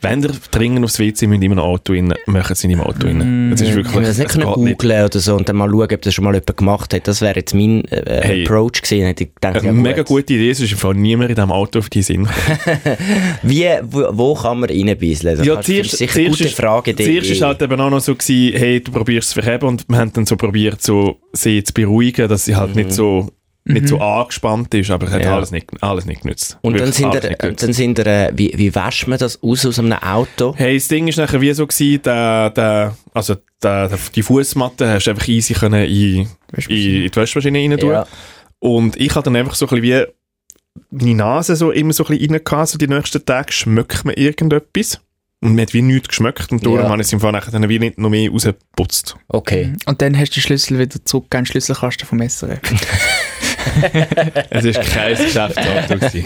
Speaker 1: wenn ihr dringend aufs WC müsst in einem Auto rein, machen sie in einem Auto rein. Das ist wirklich,
Speaker 2: wir das nicht
Speaker 1: es nicht.
Speaker 2: googlen oder so und dann mal schauen, ob das schon mal jemand gemacht hat. Das wäre jetzt mein äh,
Speaker 1: Hey.
Speaker 2: Approach gewesen. Hätte ich
Speaker 1: Eine
Speaker 2: ja,
Speaker 1: mega
Speaker 2: gut.
Speaker 1: gute Idee, es ist im Fall niemand in diesem Auto auf die Sinn. [LAUGHS]
Speaker 2: Wie, wo, wo kann man reinbeiseln? Das
Speaker 1: Ja, zuerst,
Speaker 2: sicher
Speaker 1: zuerst
Speaker 2: gute
Speaker 1: ist,
Speaker 2: Frage.
Speaker 1: Zuerst war halt eben auch noch so, gewesen, hey, du probierst es verheben und wir haben dann so probiert, so, sie zu beruhigen, dass sie halt nicht so nicht so angespannt ist, aber es hat
Speaker 2: Ja.
Speaker 1: alles, nicht, alles nicht genützt.
Speaker 2: und dann sind,
Speaker 1: genützt.
Speaker 2: dann sind ihr, äh, wie, wie wäscht man das aus aus einem Auto?
Speaker 1: Hey, das Ding ist nachher wie so gewesen, der, der, also der, der, die Fußmatte hast du einfach easy können in, in, in die Waschmaschine rein tun.
Speaker 2: Ja.
Speaker 1: Und ich hatte dann einfach so ein bisschen wie meine Nase so immer so ein bisschen rein gehabt, so die nächsten Tage schmeckt man irgendetwas. Und man hat wie nichts geschmeckt und darum
Speaker 2: Ja.
Speaker 1: habe ich es im Fall nachher dann wie nicht noch mehr rausgeputzt.
Speaker 2: Okay.
Speaker 3: und dann hast du den Schlüssel wieder zurück in den Schlüsselkasten vom SRF. [LAUGHS] [LAUGHS]
Speaker 1: Es war kein Geschäftsauto. gewesen.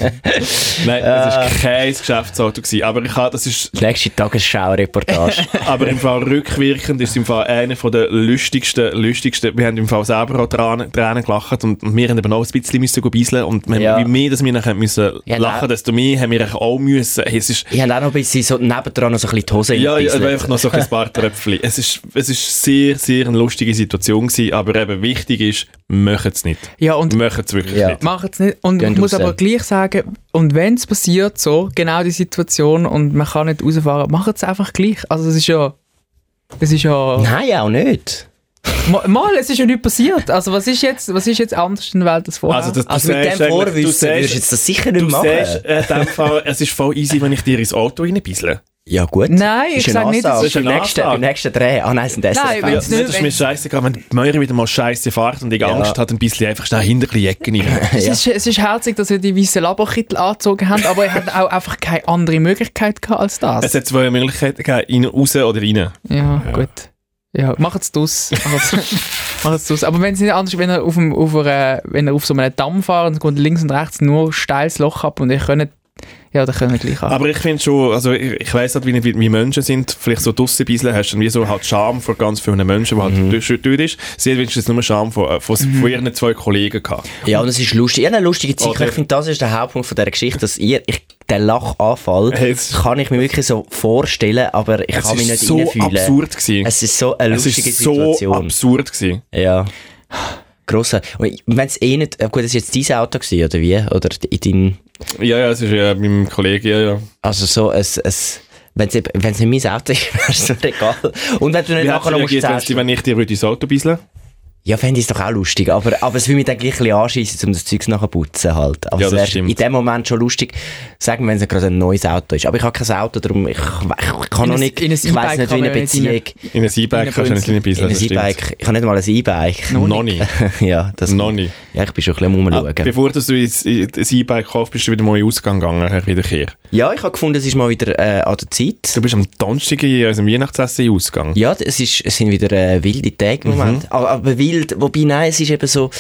Speaker 1: Nein, es war kein Geschäftsauto. Gewesen. Aber, ich habe, das ist,
Speaker 2: Nächste Tagesschau-Reportage. [LAUGHS]
Speaker 1: aber im Fall rückwirkend ist es im Fall einer von der lustigsten, lustigsten. Wir haben im Fall selber auch Tränen, Tränen gelacht und, und wir haben eben auch ein bisschen müssen beiseln und wir,
Speaker 2: Ja.
Speaker 1: wie mehr, dass wir nachher müssen
Speaker 2: Ja,
Speaker 1: lachen, desto mehr haben wir auch müssen. Hey, es ist,
Speaker 2: ich habe auch noch ein bisschen so nebendran noch so ein bisschen die Hose
Speaker 1: ja, ja, einfach noch so ein paar [LAUGHS] Tröpfchen. Es ist, es ist sehr, sehr eine lustige Situation gewesen, aber eben wichtig ist, macht es nicht.
Speaker 3: Ja, und
Speaker 1: Macht es wirklich
Speaker 2: Ja.
Speaker 1: nicht.
Speaker 3: Machen es nicht. Und
Speaker 2: Gehen
Speaker 3: ich muss
Speaker 2: raus.
Speaker 3: aber gleich sagen, und wenn es passiert, so, genau die Situation, und man kann nicht rausfahren, macht es einfach gleich. Also es ist ja, es ist ja,
Speaker 2: Nein, auch nicht.
Speaker 3: mal, es ist ja nicht passiert. Also was ist jetzt, was ist jetzt anders in der Welt als vorher?
Speaker 1: Also, das, du
Speaker 2: Also mit dem Vorwissen würdest du jetzt das sicher nicht
Speaker 1: Du
Speaker 2: machen.
Speaker 1: sagst, äh, Fall, es ist voll easy, wenn ich dir ins Auto reinbissle.
Speaker 2: Ja gut.
Speaker 3: Nein, ich
Speaker 2: Ist eine
Speaker 3: sag nicht, es
Speaker 1: ist
Speaker 2: nächsten,
Speaker 1: Ansage.
Speaker 2: beim nächsten Dreh. Ah nein, sind das
Speaker 3: Nein,
Speaker 1: Ja,
Speaker 3: wenn's
Speaker 1: das
Speaker 3: nicht-
Speaker 1: ist mir scheißegal, wenn die Möhre wieder mal scheiße fährt und ich
Speaker 2: Ja.
Speaker 1: Angst hat, ein bisschen einfach schnell hinter die Ecken [LAUGHS] rein.
Speaker 3: Es,
Speaker 2: Ja.
Speaker 3: ist, es ist herzig, dass ihr die weißen Laborkittel angezogen habt, aber ihr habt auch einfach keine andere Möglichkeit gehabt als das.
Speaker 1: Es hat zwei Möglichkeiten gegeben, rein, raus oder rein.
Speaker 3: Ja, gut. Ja, macht es das. macht [LAUGHS] es das. Aber wenn es nicht anders ist, wenn ihr auf, dem, auf, einer, wenn ihr auf so einem Damm fahrt und es geht links und rechts nur steiles Loch ab und ihr könnt Ja, dann können wir gleich an.
Speaker 1: Aber ich finde schon, also ich, ich weiss halt, wie, wie, Menschen sind, vielleicht so draussen ein bisschen, hast du dann wie so halt Scham vor ganz vielen Menschen, die halt
Speaker 2: Mhm.
Speaker 1: durch, durch ist. Sie hat wenigstens nur Scham von, äh, von, von ihren zwei Kollegen gehabt.
Speaker 2: Ja, und es ist lustig. Ich habe eine lustige Zeit.
Speaker 1: Oder-
Speaker 2: Ich finde, das ist der Hauptpunkt von dieser Geschichte, dass ihr, ich, den Lachanfall [LAUGHS]
Speaker 1: es-
Speaker 2: kann ich mir wirklich so vorstellen, aber ich
Speaker 1: Es
Speaker 2: kann mich
Speaker 1: ist
Speaker 2: nicht
Speaker 1: so
Speaker 2: reinfühlen.
Speaker 1: absurd gewesen.
Speaker 2: Es ist so eine
Speaker 1: Es
Speaker 2: lustige
Speaker 1: ist so
Speaker 2: Situation.
Speaker 1: absurd gewesen.
Speaker 2: Ja. Grosser. Und wenn es eh nicht, äh, gut, das war jetzt dein Auto gewesen, oder wie? Oder in deinem,
Speaker 1: Ja, ja, es ist ja meinem Kollegen, ja, ja.
Speaker 2: also so ein, ein wenn es nicht mein Auto [LAUGHS] ist, wäre es so egal. Und wenn du nicht
Speaker 1: Wie
Speaker 2: nachher noch musst
Speaker 1: wenn, ich dir ins Auto bisseln
Speaker 2: Ja, fände ich es doch auch lustig, aber, aber es will mich dann gleich ein bisschen anschiessen, um das Zeug nachher putzen halt. Aber
Speaker 1: Ja,
Speaker 2: es
Speaker 1: das stimmt.
Speaker 2: in dem Moment schon lustig, sagen wir, wenn es gerade ein neues Auto ist. Aber ich habe kein Auto, darum, ich, ich kann
Speaker 3: In
Speaker 2: noch
Speaker 3: ein-
Speaker 2: nicht,
Speaker 3: in ein
Speaker 2: ich weiss
Speaker 3: E-Bike
Speaker 2: nicht, wie eine. Beziehung,
Speaker 1: In ein E-Bike kannst du nicht
Speaker 2: in ein
Speaker 1: das stimmt.
Speaker 2: E-Bike, ich habe nicht mal ein E-Bike.
Speaker 1: Noch nicht. [LAUGHS]
Speaker 2: ja, das
Speaker 1: Noch nicht.
Speaker 2: Ja, ich bin schon ein bisschen am
Speaker 1: Ah, bevor du ins, in das E-Bike kaufst, bist du wieder mal in den Ausgang gegangen, Herr Wiederkehr.
Speaker 2: Ja, ich habe gefunden, es ist mal wieder äh, an der Zeit.
Speaker 1: Du bist am Donnerstag in unserem Weihnachtsessen in Ausgang.
Speaker 2: Ja, es, ist, es sind wieder äh, wilde Tage im Moment. Aber, aber wild, wobei, nein, es ist eben so,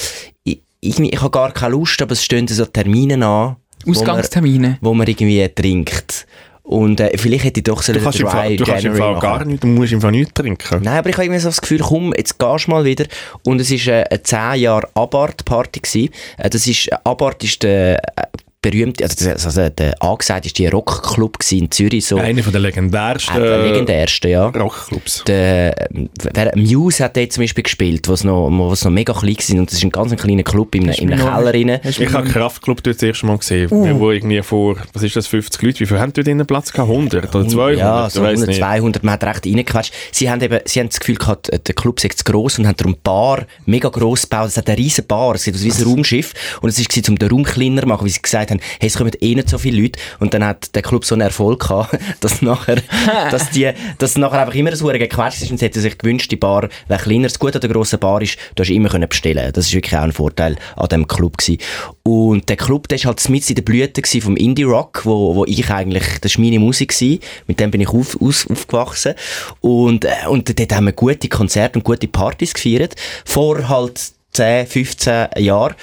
Speaker 2: ich, ich, ich habe gar keine Lust, aber es stehen so Termine an, wo man,
Speaker 3: Ausgangstermine.
Speaker 2: wo man irgendwie trinkt. Und äh, vielleicht hätte ich doch so
Speaker 1: Du kannst, im
Speaker 2: Dry
Speaker 1: Fall, du kannst im Fall gar
Speaker 2: machen.
Speaker 1: nicht, du musst im Fall nichts trinken.
Speaker 2: Nein, aber ich habe irgendwie so das Gefühl, komm, jetzt gehst du mal wieder. Und es war äh, eine 10 Jahre Abarth-Party. gewesen. Äh, das ist, äh, Abarth ist der äh, berühmte, also, das- also der angesagt ist die Rockclub in Zürich, so
Speaker 1: Einer von der
Speaker 2: äh,
Speaker 1: legendärsten
Speaker 2: der legendärste, ja.
Speaker 1: Rockclubs.
Speaker 2: Der, wer, Muse hat dort zum Beispiel gespielt, wo es noch, noch mega klein war. Und das ist ein ganz ein kleiner Club in, einem- in einem Keller rein.
Speaker 1: Ich habe Kraftclub dort das erste Mal gesehen, wo irgendwie vor, was ist das, 50 Leute, wie viel haben dort drinnen Platz gehabt? 100 oder 200?
Speaker 2: Ja,
Speaker 1: Ich
Speaker 2: so
Speaker 1: weiss
Speaker 2: 100,
Speaker 1: nicht.
Speaker 2: 200, man hat recht reingequetscht. Sie haben eben, sie haben das Gefühl gehabt, äh, der Club sei zu gross und haben darum Bar mega gross gebaut. Es hat eine riesen Bar, es sieht aus wie ein Raumschiff. Und es war, um den Raum kleiner zu machen, wie sie gesagt haben, hey, es kommen eh nicht so viele Leute. Und dann hat der Club so einen Erfolg gehabt, [LAUGHS] dass nachher, [LAUGHS] dass die, dass nachher einfach immer so gequetscht ist und sie hätten sich gewünscht, die Bar wäre kleiner. Das Gute an der grossen Bar ist, du hast immer können bestellen. Das ist wirklich auch ein Vorteil an dem Club gewesen. Und der Club, der ist halt mit in der Blüte gewesen vom Indie Rock, wo, wo ich eigentlich, das war meine Musik gewesen. Mit dem bin ich auf, aus, aufgewachsen. Und, äh, und dort haben wir gute Konzerte und gute Partys gefeiert. Vor halt 10, 15 Jahren.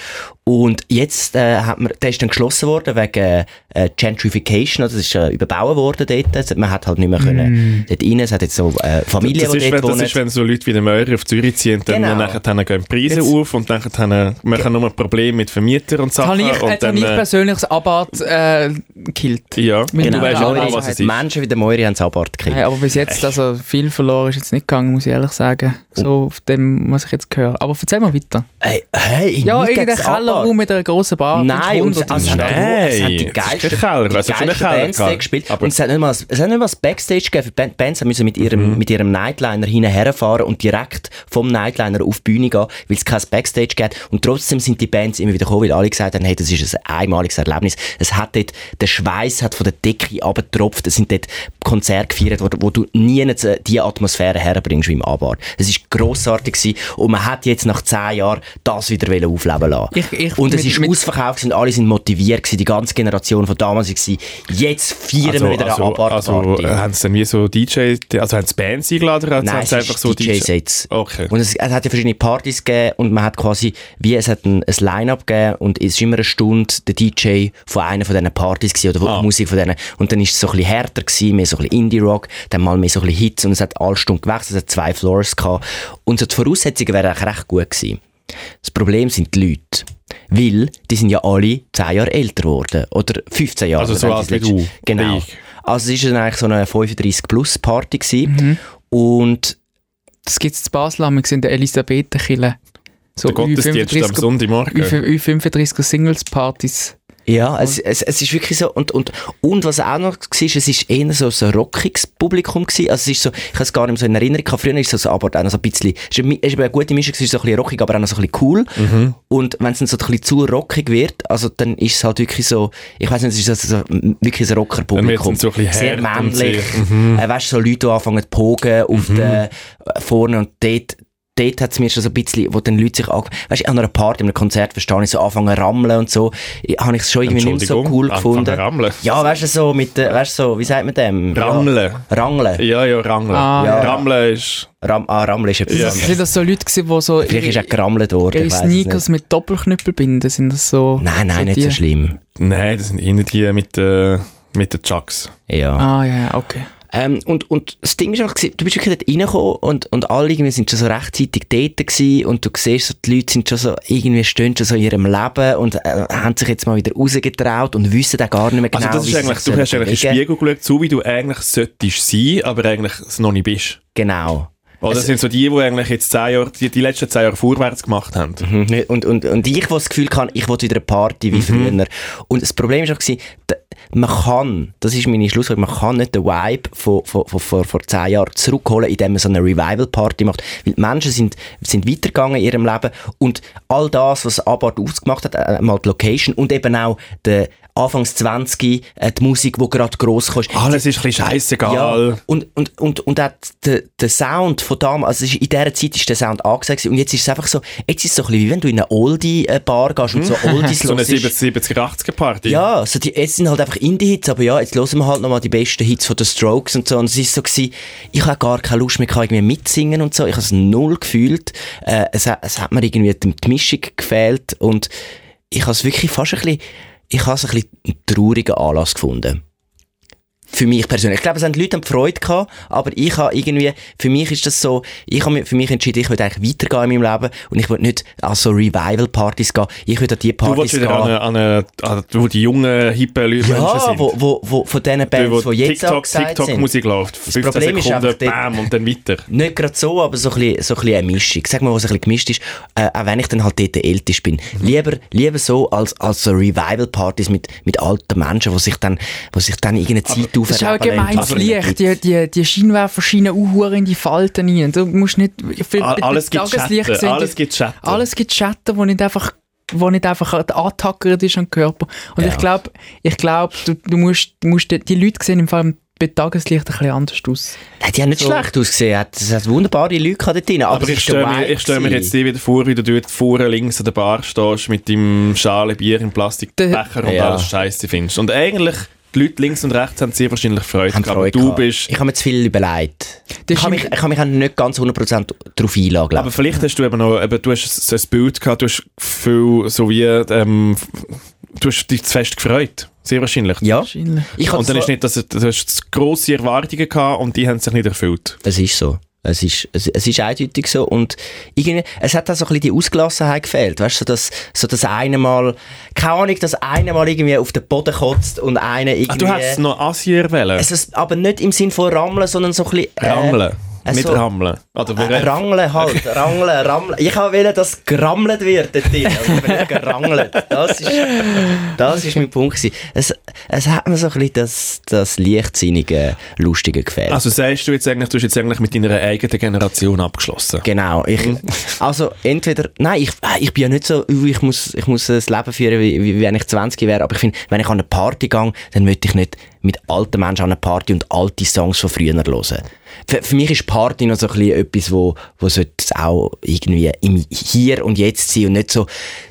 Speaker 2: Und jetzt äh, hat man, der ist dann geschlossen worden wegen äh, Gentrification, also es ist äh, überbaut worden dort. Also man hat halt nicht mehr können dort rein. Es hat jetzt so äh, Familien,
Speaker 1: Das ist,
Speaker 2: die
Speaker 1: wenn,
Speaker 2: dort
Speaker 1: das ist, wenn so Leute wie der Meurer auf Zürich ziehen, dann
Speaker 2: Genau.
Speaker 1: nachher dann gehen die Preise
Speaker 2: Jetzt-
Speaker 1: auf und dann haben wir nur Probleme mit Vermietern und Sachen.
Speaker 3: Habe ich, jetzt habe ich
Speaker 1: äh,
Speaker 3: persönlich das Abad äh, gekillt.
Speaker 1: ja,
Speaker 3: Genau.
Speaker 1: du weißt ja genau, was es ist.
Speaker 2: Menschen wie der Moiri haben es Abart gekriegt.
Speaker 3: Hey, aber bis jetzt, also viel verloren ist jetzt nicht gegangen, muss ich ehrlich sagen. So auf dem, was ich jetzt höre. Aber erzähl mal weiter.
Speaker 2: Hey, hey,
Speaker 3: Ja, irgendein
Speaker 2: Abart.
Speaker 3: Kellerraum mit einer grossen Bar.
Speaker 2: Nein, und es,
Speaker 3: 500
Speaker 2: also,
Speaker 1: Nein,
Speaker 2: es hat die geilsten,
Speaker 1: Keller,
Speaker 2: die geilsten Bands gespielt.
Speaker 1: Aber-
Speaker 2: und es hat nicht mal, es hat nicht mal ein Backstage gegeben. Band- Bands müssen mit ihrem, mit ihrem Nightliner hinherfahren und direkt vom Nightliner auf die Bühne gehen, weil es kein Backstage gibt. Und trotzdem sind die Bands immer wieder gekommen, weil alle gesagt haben, hey, das ist ein einmaliges Erlebnis. Es hat dort, der Schweiß hat von der Decke abgetropft. Es sind dort Konzerte gefeiert worden, wo du nie diese Atmosphäre herbringst wie im Abart. Es ist grossartig gewesen und man hat jetzt nach zehn Jahren das wieder aufleben lassen.
Speaker 3: Ich- ich-
Speaker 2: und es
Speaker 3: mit-
Speaker 2: ist
Speaker 3: mit-
Speaker 2: ausverkauft und alle sind motiviert gewesen, die ganze Generation von damals war jetzt feiern wir wieder eine
Speaker 1: also,
Speaker 2: Abart-Party.
Speaker 1: also, äh, haben sie dann wie so DJ, also haben sie Bands eingeladen oder
Speaker 2: Nein, es
Speaker 1: einfach so
Speaker 2: DJ-Sets.
Speaker 1: Okay.
Speaker 2: Und es, es hat ja verschiedene Partys gegeben und man hat quasi, wie es hat ein, ein Line-Up gegeben und es ist immer eine Stunde der DJ von einer von diesen Partys gewesen, oder
Speaker 1: Ah.
Speaker 2: die Musik von denen. Und dann ist es so ein bisschen härter gewesen, mehr so ein bisschen Indie-Rock, dann mal mehr so ein bisschen Hits und es hat alle Stunden gewechselt, es hat zwei Floors gehabt. Und so die Voraussetzungen wären eigentlich recht gut gewesen. Das Problem sind die Leute. Weil, die sind ja alle 10 Jahre älter geworden. Oder 15 Jahre.
Speaker 1: Also so alt wie du,
Speaker 2: Genau.
Speaker 1: wie ich.
Speaker 2: Also es war dann eigentlich so eine 35-Plus-Party gewesen. Und
Speaker 3: Das gibt es in Basel, wir sind in der Elisabethenkirche. So
Speaker 1: Der Gottesdienst am
Speaker 3: Ü35
Speaker 1: Sonntagmorgen.
Speaker 3: Ü35 Singles-Partys.
Speaker 2: Ja, es, es, es ist wirklich so. Und, und, und was auch noch war, es ist eher so so ein rockiges Publikum gewesen. Also es ist so, ich habe es gar nicht mehr so in Erinnerung gehabt. Früher ist es so, aber auch noch so ein bisschen, es ist eine, es ist eine gute Mischung, es ist so ein bisschen rockig, aber auch noch so ein bisschen cool.
Speaker 1: Mhm.
Speaker 2: Und wenn es dann so ein bisschen zu rockig wird, also dann ist es halt wirklich so, ich weiß nicht, es ist so, so, wirklich ein Rocker-Publikum.
Speaker 1: Dann dann so ein
Speaker 2: Sehr männlich.
Speaker 1: mhm.
Speaker 2: Äh, weißt du, so Leute, die anfangen zu pogen auf der, äh, vorne und dort, dort hat es mir schon so ein bisschen, wo dann Leute sich ange... Weißt du, an einer Party, an einem Konzert, verstehe ich, so anfangen zu rammeln und so, habe ich es schon irgendwie nicht so cool gefunden.
Speaker 1: rammeln.
Speaker 2: Ja, weißt du, so mit, weißt du, so, wie sagt man dem?
Speaker 1: Rammeln.
Speaker 2: Ja, Rangeln.
Speaker 1: Ja, ja, Rangeln.
Speaker 3: Ah,
Speaker 2: ja.
Speaker 1: Rammeln ist...
Speaker 2: Ram ah, Rammeln ist etwas
Speaker 1: Ja.
Speaker 2: anderes.
Speaker 3: Sind das so Leute gewesen, die so
Speaker 2: Vielleicht ist auch gerammelt worden. ich
Speaker 3: Sneakers mit Doppelknüppel binden? Sind das so...
Speaker 2: Nein, nein,
Speaker 3: so
Speaker 2: nicht
Speaker 3: die?
Speaker 2: so schlimm.
Speaker 1: Nein, das sind eher die mit, äh, mit den Chucks.
Speaker 2: Ja.
Speaker 3: Ah, ja, okay.
Speaker 2: Ähm, und, und das Ding ist einfach, du bist wirklich dort reingekommen und, und alle irgendwie sind schon so rechtzeitig dort gewesen und du siehst, so, die Leute sind schon so, irgendwie stehen schon so in ihrem Leben und äh, haben sich jetzt mal wieder rausgetraut und wissen auch gar nicht mehr genau,
Speaker 1: Also das ist eigentlich, du hast eigentlich in den. Spiegel geschaut, so wie du eigentlich solltest sein, aber eigentlich es noch nicht bist.
Speaker 2: Genau.
Speaker 1: Oder das
Speaker 2: Es-
Speaker 1: sind so die, die eigentlich jetzt zehn Jahre, die, die letzten zehn Jahre vorwärts gemacht haben.
Speaker 2: Mhm. Und, und, und ich, wo das Gefühl kann, ich will wieder eine Party wie
Speaker 1: Mhm.
Speaker 2: früher. Und das Problem ist auch gewesen, man kann, das ist meine Schlussfolgerung, man kann nicht den Vibe von, von, von, von vor zehn Jahren zurückholen, indem man so eine Revival-Party macht. Weil die Menschen sind, sind weitergegangen in ihrem Leben und all das, was Abart ausgemacht hat, äh, mal die Location und eben auch der Anfangs 20, äh, die Musik, die gerade gross kam.
Speaker 1: Alles ist ein bisschen scheissegal.
Speaker 2: Ja, und, und, und, und auch der, der Sound von damals, also in dieser Zeit ist der Sound angesagt und jetzt ist es einfach so, jetzt ist es so ein bisschen wie wenn du in eine Oldie-Bar gehst und so Oldies [LAUGHS]
Speaker 1: So eine
Speaker 2: hörst.
Speaker 1: 70, 80er Party.
Speaker 2: Ja, so die, jetzt sind halt einfach Indie-Hits, aber ja, jetzt hören wir halt nochmal die besten Hits von den Strokes und so. Und es ist so gewesen, ich habe gar keine Lust mehr gehabt, irgendwie mitsingen und so. Ich habe es null gefühlt. Äh, es, hat- es hat mir irgendwie die Mischung gefehlt und ich habe es wirklich fast ein bisschen, ich habe es ein bisschen einen traurigen Anlass gefunden. Für mich persönlich. Ich glaube, es haben die Leute Freude gehabt, aber ich habe irgendwie, für mich ist das so, ich habe für mich entschieden, ich will eigentlich weitergehen in meinem Leben und ich will nicht an so Revival-Partys gehen. Ich will an die
Speaker 1: Du
Speaker 2: Partys
Speaker 1: willst wieder
Speaker 2: gehen.
Speaker 1: an, eine, an, eine, wo die jungen, hippen Leute
Speaker 2: Ja,
Speaker 1: sind.
Speaker 2: wo, wo, wo von diesen
Speaker 1: Die,
Speaker 2: Bands,
Speaker 1: wo
Speaker 2: die jetzt
Speaker 1: TikTok,
Speaker 2: angesagt
Speaker 1: TikTok
Speaker 2: sind.
Speaker 1: Musik läuft. 15
Speaker 2: Problem ist
Speaker 1: Sekunden,
Speaker 2: einfach, dort-
Speaker 1: bam, und dann weiter.
Speaker 2: Nicht gerade so, aber so ein bisschen, so ein bisschen eine Mischung. Sag mal, was ein bisschen gemischt ist, äh, auch wenn ich dann halt dort der Älteste bin.
Speaker 1: Mhm.
Speaker 2: Lieber, lieber so als, als so Revival-Partys mit, mit alten Menschen, die sich dann, wo sich dann irgendeine Zeit
Speaker 3: Das ist auch
Speaker 2: auferleben
Speaker 3: gemeines
Speaker 2: lassen.
Speaker 3: Licht. Die, die, die Scheinwerfer scheinen auch in die Falten rein. Du musst nicht... Für,
Speaker 1: Alles gibt
Speaker 3: Tageslicht
Speaker 1: Schatten.
Speaker 3: sind
Speaker 1: Alles
Speaker 3: die-
Speaker 1: gibt Schatten.
Speaker 3: Alles gibt Schatten, wo nicht einfach wo nicht einfach antackert ist am Körper. Und
Speaker 2: Ja.
Speaker 3: ich glaube, ich glaub, du, du musst, du musst, die Leute sehen im Fall bei Tageslicht ein bisschen anders aus.
Speaker 2: Nein, die haben nicht
Speaker 3: So.
Speaker 2: schlecht ausgesehen. Es hat wunderbare Leute dort drin. Aber,
Speaker 1: Aber ich stelle mir, stell mir jetzt die wieder vor, wie du dort vorne links an der Bar stehst mit deinem Schale Bier im Plastikbecher und
Speaker 2: Ja.
Speaker 1: alles Scheiße findest. Und eigentlich, die Leute links und rechts haben sehr wahrscheinlich Freude
Speaker 2: haben. Freude
Speaker 1: du
Speaker 2: gehabt.
Speaker 1: bist...
Speaker 2: Ich habe mir zu viel überlegt.
Speaker 3: Das
Speaker 2: Ich habe mich,
Speaker 3: ist-
Speaker 2: ich habe mich nicht ganz 100% darauf einladen
Speaker 1: Aber vielleicht hast du eben noch, eben, du hast so ein Bild gehabt, du hast viel, so wie, ähm, du hast dich zu fest gefreut. Sehr wahrscheinlich.
Speaker 2: Ja.
Speaker 3: Wahrscheinlich.
Speaker 2: Ich
Speaker 1: Und dann ist nicht, dass du, du hast grosse Erwartungen gehabt und die haben sich nicht erfüllt.
Speaker 2: Es ist so. Es ist, es, es ist eindeutig so. Und irgendwie, es hat auch so ein bisschen die Ausgelassenheit gefehlt. Weißt du, so dass, so das eine Mal, keine Ahnung, dass einer mal irgendwie auf den Boden kotzt und einer irgendwie.
Speaker 1: Ach, du hättest noch Asier wählen.
Speaker 2: es ist aber nicht im Sinn von Rammeln, sondern so ein bisschen. äh,
Speaker 1: Rammeln.
Speaker 2: Äh,
Speaker 1: Mit Rammeln. Oder
Speaker 2: Äh, Rangeln halt, [LAUGHS] Rangeln, Rammeln. Ich wollen, dass gerammelt wird dort drin, also ich bin nicht gerangelt. Das ist, das ist mein Punkt gewesen. Es, es hat mir so ein bisschen das, das leichtsinnige, lustige gefehlt.
Speaker 1: Also sagst du jetzt eigentlich, du hast jetzt eigentlich mit deiner eigenen Generation abgeschlossen.
Speaker 2: Genau. Ich, also entweder, nein, ich, äh, ich bin ja nicht so, uh, ich muss, ich muss ein Leben führen, wie, wie wenn ich 20 wäre, aber ich finde, wenn ich an eine Party gehe, dann möchte ich nicht mit alten Menschen an eine Party und alte Songs von früher hören. Für, für mich ist Party noch so ein bisschen etwas, wo, wo es auch irgendwie im Hier und Jetzt sein und nicht so,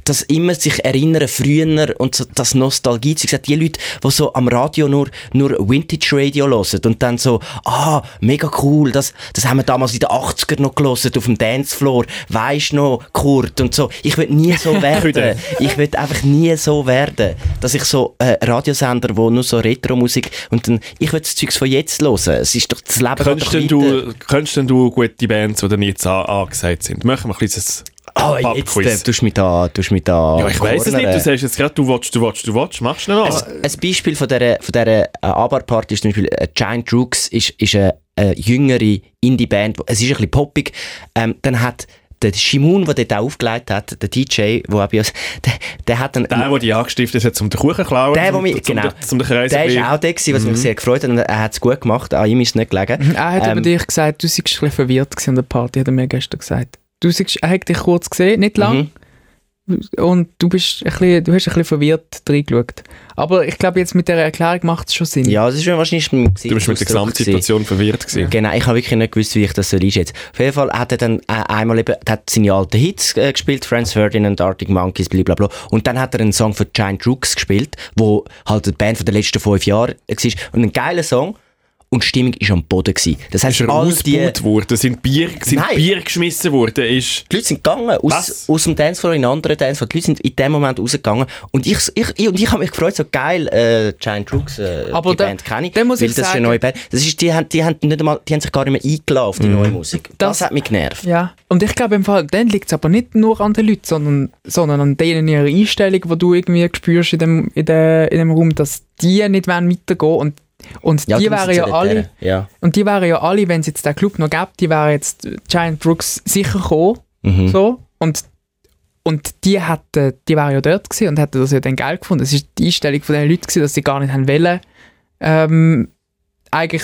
Speaker 2: dass immer sich erinnern früher und so, das Nostalgie, wie gesagt, die Leute, die so am Radio nur, nur Vintage Radio hören und dann so, ah, mega cool, das, das haben wir damals in den 80er noch gehört, auf dem Dancefloor, weisst noch, Kurt und so. Ich will nie so [LAUGHS] werden. ich will einfach nie so werden, dass ich so äh, Radiosender, wo nur so Retro-Musik und dann, ich will das Zeugs von jetzt hören. Es ist doch, das Leben
Speaker 1: Könntest denn, du, könntest denn du gute Bands, die jetzt an, angesagt sind? Machen wir ein kleines
Speaker 2: Oh, jetzt äh, tust du mich da, tust mich da
Speaker 1: Ja, ich weiss es nicht. Du sagst jetzt gerade, du willst, du willst, du willst. Machst du noch?
Speaker 2: Ein, ein Beispiel von dieser, von dieser äh, Abar-Party ist zum Beispiel äh, Giant Rooks, ist, ist eine, eine jüngere Indie-Band, es ist ein bisschen poppig. Ähm, dann hat der Shimun, der dort auch aufgelegt hat, der DJ, wo auch bei uns, der, der hat dann...
Speaker 1: der, der dich angestiftet hat, zum den Kuchen zu klauen,
Speaker 2: der, wo
Speaker 1: zum,
Speaker 2: mich,
Speaker 1: zum,
Speaker 2: genau,
Speaker 1: zum, zum
Speaker 2: der ist auch der gewesen, was mich sehr gefreut hat und er hat es gut gemacht, an ihm ist es nicht gelegen.
Speaker 3: Er hat
Speaker 2: Ähm,
Speaker 3: über dich gesagt, du seist ein bisschen verwirrt an der Party, hat er mir gestern gesagt. Du seist, er hat dich kurz gesehen, nicht lang.
Speaker 2: Mhm.
Speaker 3: Und du, bist ein bisschen, du hast ein bisschen verwirrt reingeschaut. Aber ich glaube, jetzt mit der Erklärung macht es schon Sinn.
Speaker 2: Ja, das ist wahrscheinlich mit dem
Speaker 1: Du bist mit der. Gesamtsituation verwirrt gewesen.
Speaker 2: Genau, ich habe wirklich nicht gewusst, wie ich das soll einschätzen soll. Auf jeden Fall hat er dann äh, einmal eben, hat seine alten Hits äh, gespielt, Franz Ferdinand, Arctic Monkeys, blablabla. Und dann hat er einen Song für Giant Rooks gespielt, wo halt die Band von den letzten fünf Jahren war. Und ein geiler Song. Und die Stimmung war am Boden. Gewesen. Das heißt,
Speaker 1: Ist er
Speaker 2: all die,
Speaker 1: worden? Sind Bier, sind
Speaker 2: Nein.
Speaker 1: Bier geschmissen worden? Ist...
Speaker 2: die Leute sind gegangen, aus,
Speaker 1: Was?
Speaker 2: aus dem Dancefloor in einen anderen Dancefloor. Die Leute sind in dem Moment rausgegangen. Und ich, ich, ich, und ich habe mich gefreut, so geil, äh, Giant Rooks, äh,
Speaker 3: Aber
Speaker 2: die
Speaker 3: da-
Speaker 2: Band kenne ich.
Speaker 3: da muss
Speaker 2: weil
Speaker 3: ich
Speaker 2: das ist
Speaker 3: sagen-
Speaker 2: eine neue Band. Das ist, die, haben, die, haben nicht einmal, die haben sich gar nicht mehr eingeladen auf die neue Musik. Das,
Speaker 3: Das-
Speaker 2: hat mich genervt.
Speaker 3: Ja, und ich glaube im Fall, dann liegt es aber nicht nur an den Leuten, sondern, sondern an denen ihrer Einstellung, die du irgendwie spürst in dem, in, der, in dem Raum, dass die nicht wollen weitergehen und und die wären ja alle.
Speaker 2: Ja.
Speaker 3: und die wären ja alle, wenn es jetzt den Club noch gäbe, die wären jetzt Giant Brooks sicher gekommen,
Speaker 2: Mhm.
Speaker 3: so, und, und die hätten, die wären ja dort gewesen und hätten das ja dann geil gefunden. Es ist die Einstellung von den Leuten gewesen, dass sie gar nicht haben wollen, ähm, eigentlich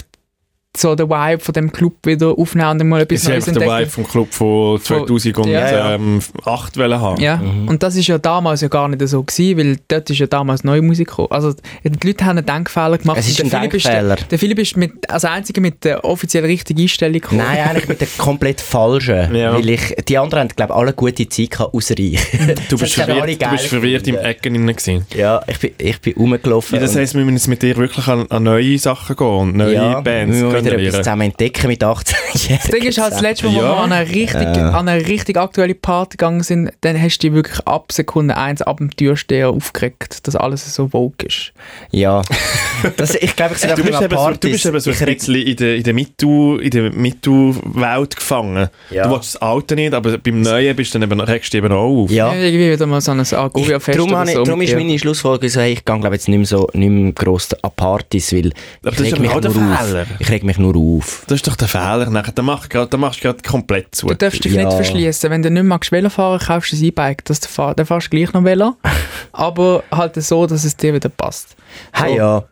Speaker 3: so den Vibe von dem Club wieder aufnehmen und dann mal etwas
Speaker 1: Sie
Speaker 3: Neues
Speaker 1: einfach den
Speaker 3: entdecken.
Speaker 1: Vibe vom Club von 2008
Speaker 3: Ja,
Speaker 2: ja.
Speaker 1: ähm, acht wollen haben.
Speaker 3: Ja,
Speaker 2: Mhm.
Speaker 3: und das ist ja damals ja gar nicht so gewesen, weil dort ist ja damals neue Musik gekommen. Also die Leute haben einen Denkfehler gemacht.
Speaker 2: Es ist
Speaker 3: der
Speaker 2: ein
Speaker 3: Philipp
Speaker 2: Denkfehler.
Speaker 3: der, der Philipp ist mit, als einziger mit der offiziell richtigen Einstellung gekommen.
Speaker 2: Nein, eigentlich mit der [LAUGHS] komplett falschen.
Speaker 1: Ja.
Speaker 2: Weil ich, die anderen haben, glaube ich, alle gute Zeit gehabt, außer ich. [LAUGHS]
Speaker 1: Du bist verwirrt, du bist verwirrt im. Ecken innen gewesen.
Speaker 2: Ja, ich bin, ich bin rumgelaufen.
Speaker 1: Ja, das heisst, wir müssen jetzt mit dir wirklich an, an neue Sachen gehen und neue
Speaker 2: ja,
Speaker 1: Bands
Speaker 2: müssen wieder etwas zusammen entdecken mit 18 [LAUGHS]
Speaker 3: Das Ding ist halt, das letzte Mal, wo
Speaker 1: Ja.
Speaker 3: wir an eine, richtig, an eine richtig aktuelle Party gegangen sind, dann hast du dich wirklich ab Sekunde 1 ab dem Türsteher aufgeregt, dass alles so vogue ist.
Speaker 2: Ja. [LAUGHS] Das, ich glaube, ich sehe
Speaker 1: Du bist, eben so, du bist eben so
Speaker 2: ich
Speaker 1: ein bisschen in der, in der der MeToo-Welt gefangen.
Speaker 2: Ja.
Speaker 1: Du willst das Alte nicht, aber beim Neuen bist du dann eben, regst du eben auch auf.
Speaker 2: Ja.
Speaker 3: Irgendwie wieder mal so ein Agovia-Fest
Speaker 2: Darum,
Speaker 3: so.
Speaker 2: darum ist
Speaker 3: Ja.
Speaker 2: meine Schlussfolgerung so, hey, ich gehe glaube jetzt nicht mehr so nicht mehr gross an Partys, weil
Speaker 1: Aber
Speaker 2: ich
Speaker 1: das ist
Speaker 2: reg mich
Speaker 1: auch
Speaker 2: nur
Speaker 1: Fehler.
Speaker 2: auf. Ich reg mich nur auf.
Speaker 1: Das ist doch der Fehler. Nachher, dann, mach, grad- dann machst du gerade komplett zu.
Speaker 3: Du darfst dich
Speaker 2: Ja.
Speaker 3: nicht verschließen. Wenn du nicht magst Velo fahren, kaufst du ein E-Bike. Dann fahrst du gleich noch Velo. [LAUGHS] aber halt so, dass es dir wieder passt.
Speaker 2: Hey, ja.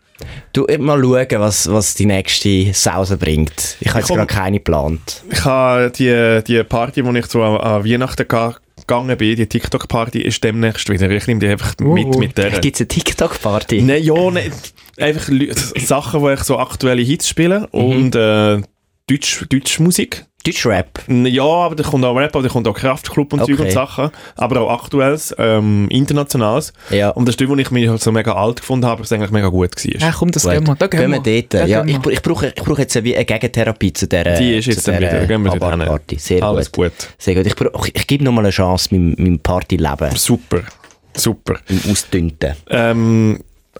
Speaker 2: Du, mal schauen, was, was die nächste Sause bringt. Ich habe jetzt gerade keine geplant.
Speaker 1: Ich habe die, die Party, wo ich so an, an Weihnachten ga- gegangen bin, die TikTok-Party, ist demnächst wieder. Ich nehme die einfach mit,
Speaker 3: Uh.
Speaker 1: mit der.
Speaker 2: Gibt es eine TikTok-Party?
Speaker 1: Nein, ja, nicht. Einfach [LAUGHS] Sachen, wo ich so aktuelle Hits spiele
Speaker 2: Mhm.
Speaker 1: und äh, Deutsch, Deutsch Musik.
Speaker 2: Deutschrap?
Speaker 1: Ja, aber da kommt auch Rap, aber da kommt auch Kraftclub und Zeug
Speaker 2: Okay.
Speaker 1: und Sachen. Aber auch aktuelles, ähm, internationales.
Speaker 2: Ja.
Speaker 1: Und das ist die, wo ich mich halt so mega alt gefunden habe, was eigentlich mega gut war.
Speaker 3: Ja, komm, das gehen wir. Da gehen,
Speaker 2: wir dort.
Speaker 3: Da
Speaker 2: Ja,
Speaker 3: gehen
Speaker 2: ich, br- ich brauche ich brauche jetzt wie eine Gegentherapie zu dieser
Speaker 1: Die ist jetzt dann wieder. Gehen wir dort hin.
Speaker 2: Party. Sehr
Speaker 1: Alles
Speaker 2: gut.
Speaker 1: gut.
Speaker 2: Sehr gut. Ich, brauch- ich, ich gebe nochmal eine Chance meinem, meinem Partyleben,
Speaker 1: Super. Super.
Speaker 2: im Ausdünnten.
Speaker 1: Ähm,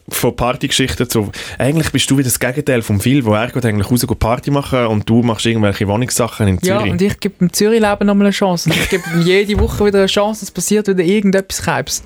Speaker 1: von Partygeschichten zu... Eigentlich bist du wieder das Gegenteil vom Phil, wo er geht eigentlich raus geht Party machen und du machst irgendwelche Wohnungssachen in
Speaker 3: Ja,
Speaker 1: Zürich.
Speaker 3: und ich gebe dem Zürich-Leben nochmal eine Chance. Ich gebe ihm jede Woche wieder eine Chance, es passiert wieder irgendetwas Keibs.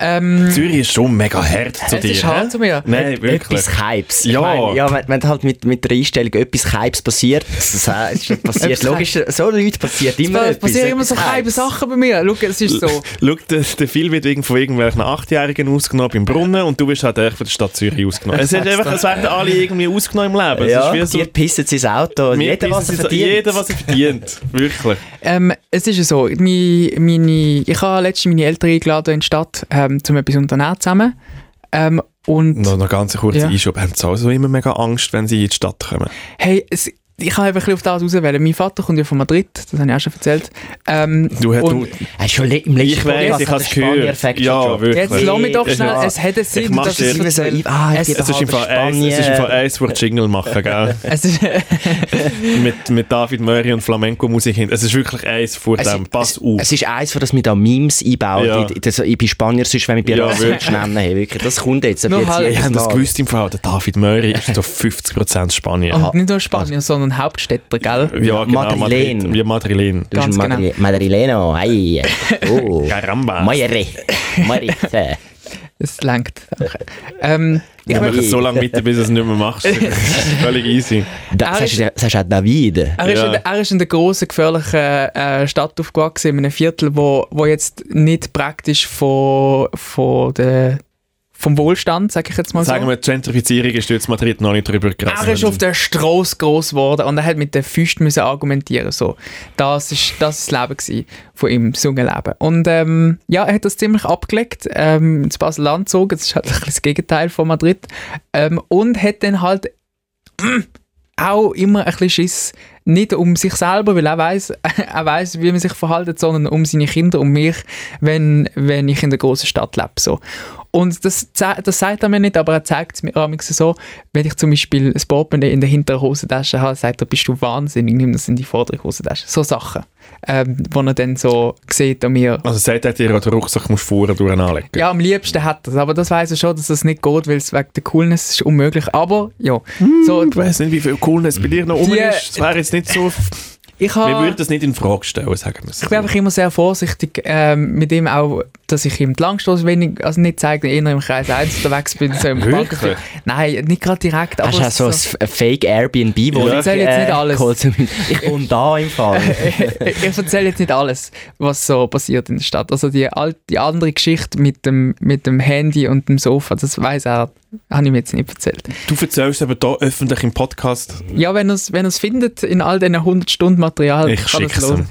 Speaker 3: Ähm,
Speaker 1: Zürich ist schon mega hart zu
Speaker 3: es
Speaker 1: dir.
Speaker 3: ist hart zu mir.
Speaker 1: Nein, wirklich.
Speaker 2: Etwas Hypes.
Speaker 1: Ja.
Speaker 2: Meine, ja wenn, wenn halt mit, mit der Einstellung etwas Hypes passiert, das ist schon [LAUGHS] passiert. Logisch, so Leute passiert immer
Speaker 3: Es passieren immer so
Speaker 2: Hypes.
Speaker 3: Sachen bei mir. Schau, es ist so. [LAUGHS]
Speaker 1: Schau, der, der Phil wird von irgendwelchen Achtjährigen ausgenommen beim Brunnen und du wirst halt echt von der Stadt Zürich ausgenommen. Es, ist [LAUGHS] einfach, es werden alle irgendwie ausgenommen im Leben.
Speaker 2: Ja,
Speaker 1: es ist wie
Speaker 2: die
Speaker 1: so,
Speaker 2: pissen ins Auto. Jeder, was er verdient.
Speaker 1: Jeder, was er verdient. Wirklich.
Speaker 3: Ähm, es ist ja so, meine, meine, ich habe letztens meine Eltern eingeladen in die Stadt, ähm, um etwas unternehmen zusammen. Ähm, und
Speaker 1: Noch, noch ganz kurz
Speaker 3: Ja.
Speaker 1: Einschub. Haben sie also immer mega Angst, wenn sie in die Stadt kommen?
Speaker 3: hey, es, ich kann einfach ein bisschen auf das auswählen. Mein Vater kommt ja von Madrid, das habe ich auch schon erzählt. Ähm,
Speaker 1: Du, hast- du,
Speaker 2: schon le- im letzten
Speaker 1: ich weiß, ich habe es gehört. Ja,
Speaker 2: schon
Speaker 1: wirklich.
Speaker 3: jetzt lass mich doch schnell,
Speaker 1: Ja.
Speaker 3: es hätte Sinn,
Speaker 1: Ich
Speaker 3: dass ich
Speaker 2: Immer so,
Speaker 3: erzähle.
Speaker 2: ah,
Speaker 3: Es-
Speaker 2: ich
Speaker 1: es ist im Fall eins, es ist im Fall eins, wo ich Jingle machen, gell? [LAUGHS]
Speaker 3: Es ist, [LAUGHS]
Speaker 1: mit, mit David Möri und Flamenco-Musik hin. Es ist wirklich eins vor
Speaker 2: Es,
Speaker 1: dem. Pass auf.
Speaker 2: es ist eins, von das wir da Memes einbauen.
Speaker 1: Ja.
Speaker 2: Das, ich bin Spanier, sonst wenn wir bei
Speaker 1: Ja,
Speaker 2: ja,
Speaker 1: wirklich.
Speaker 2: nennen. Hey, wirklich. Das kommt jetzt.
Speaker 3: halt-
Speaker 1: Ich habe das gewusst im Fall. Der David Möri ist so 50% Spanier.
Speaker 3: und nicht nur Spanier, sondern Hauptstädter, gell?
Speaker 1: Ja, genau.
Speaker 2: Madrilen.
Speaker 1: Madrid. Ja, Madrilen.
Speaker 2: Du bist ein Madri Madrileno. Hey. [LAUGHS] Oh.
Speaker 1: Caramba.
Speaker 2: Mayre. Mayre. [LAUGHS]
Speaker 3: Es lenkt. Okay. Ähm, ich
Speaker 1: Ich mache es so lange mit, bis du es nicht mehr machst. [LAUGHS] Das ist Völlig easy.
Speaker 2: Das
Speaker 3: Er
Speaker 2: du auch David.
Speaker 3: Er ist,
Speaker 1: Ja.
Speaker 3: in, er ist in der grossen, gefährlichen äh, Stadt aufgewachsen, in einem Viertel, wo, wo jetzt nicht praktisch von, von der vom Wohlstand, sage ich jetzt mal
Speaker 1: Sagen
Speaker 3: so.
Speaker 1: wir, die Gentrifizierung ist jetzt Madrid noch nicht drüber gerissen.
Speaker 3: Er ist auf der Straße groß geworden und er hat mit den Füßen müssen argumentieren so. Das ist das, ist das Leben gewesen von ihm, das junge Leben. Und ähm, ja, er hat das ziemlich abgelegt, ähm, ins Basel-Land gezogen, das ist halt das Gegenteil von Madrid. Ähm, und hat dann halt auch immer ein bisschen Schiss, nicht um sich selber, weil er weiß, [LAUGHS] er weiß, wie man sich verhält, sondern um seine Kinder, um mich, wenn, wenn ich in der großen Stadt lebe. So. Und das, das sagt er mir nicht, aber er zeigt es mir manchmal so, wenn ich zum Beispiel ein Portemonnaie in der hinteren Hosentasche habe, sagt er, bist du wahnsinnig, nimm das in die vordere Hosentasche. So Sachen, ähm, wo er dann so sieht an mir.
Speaker 1: Also sagt er dir, den Rucksack musst du vorne durch anlegen.
Speaker 3: Ja, am liebsten hat er das, aber das weiß er schon, dass das nicht geht, weil es wegen der Coolness ist unmöglich. Aber ja, so,
Speaker 1: Ich weiss nicht, wie viel Coolness bei dir noch
Speaker 3: Die-
Speaker 1: ist. Das wäre jetzt nicht so...
Speaker 3: ich
Speaker 1: Wir
Speaker 3: habe...
Speaker 1: würden das nicht in Frage stellen, sagen wir es.
Speaker 3: Ich bin einfach immer sehr vorsichtig ähm, mit ihm auch, dass ich ihm die Langstoß wenig, also nicht zeige, eher im Kreis 1 unterwegs bin. So im
Speaker 1: Wirklich?
Speaker 3: Nein, nicht gerade direkt, aber
Speaker 2: Hast du auch so ein
Speaker 3: so-
Speaker 2: F- ein Fake Airbnb, wo ich,
Speaker 3: erzähl jetzt nicht alles.
Speaker 2: geholt habe? Ich wohne da im Fall. [LAUGHS]
Speaker 3: ich erzähle jetzt nicht alles, was so passiert in der Stadt. Also die, die andere Geschichte mit dem, mit dem Handy und dem Sofa, das weiß er, habe ich mir jetzt nicht erzählt.
Speaker 1: Du erzählst eben hier öffentlich im Podcast.
Speaker 3: Ja, wenn er es wenn findet, in all diesen 100 Stunden Material,
Speaker 1: Ich schick's
Speaker 3: hören.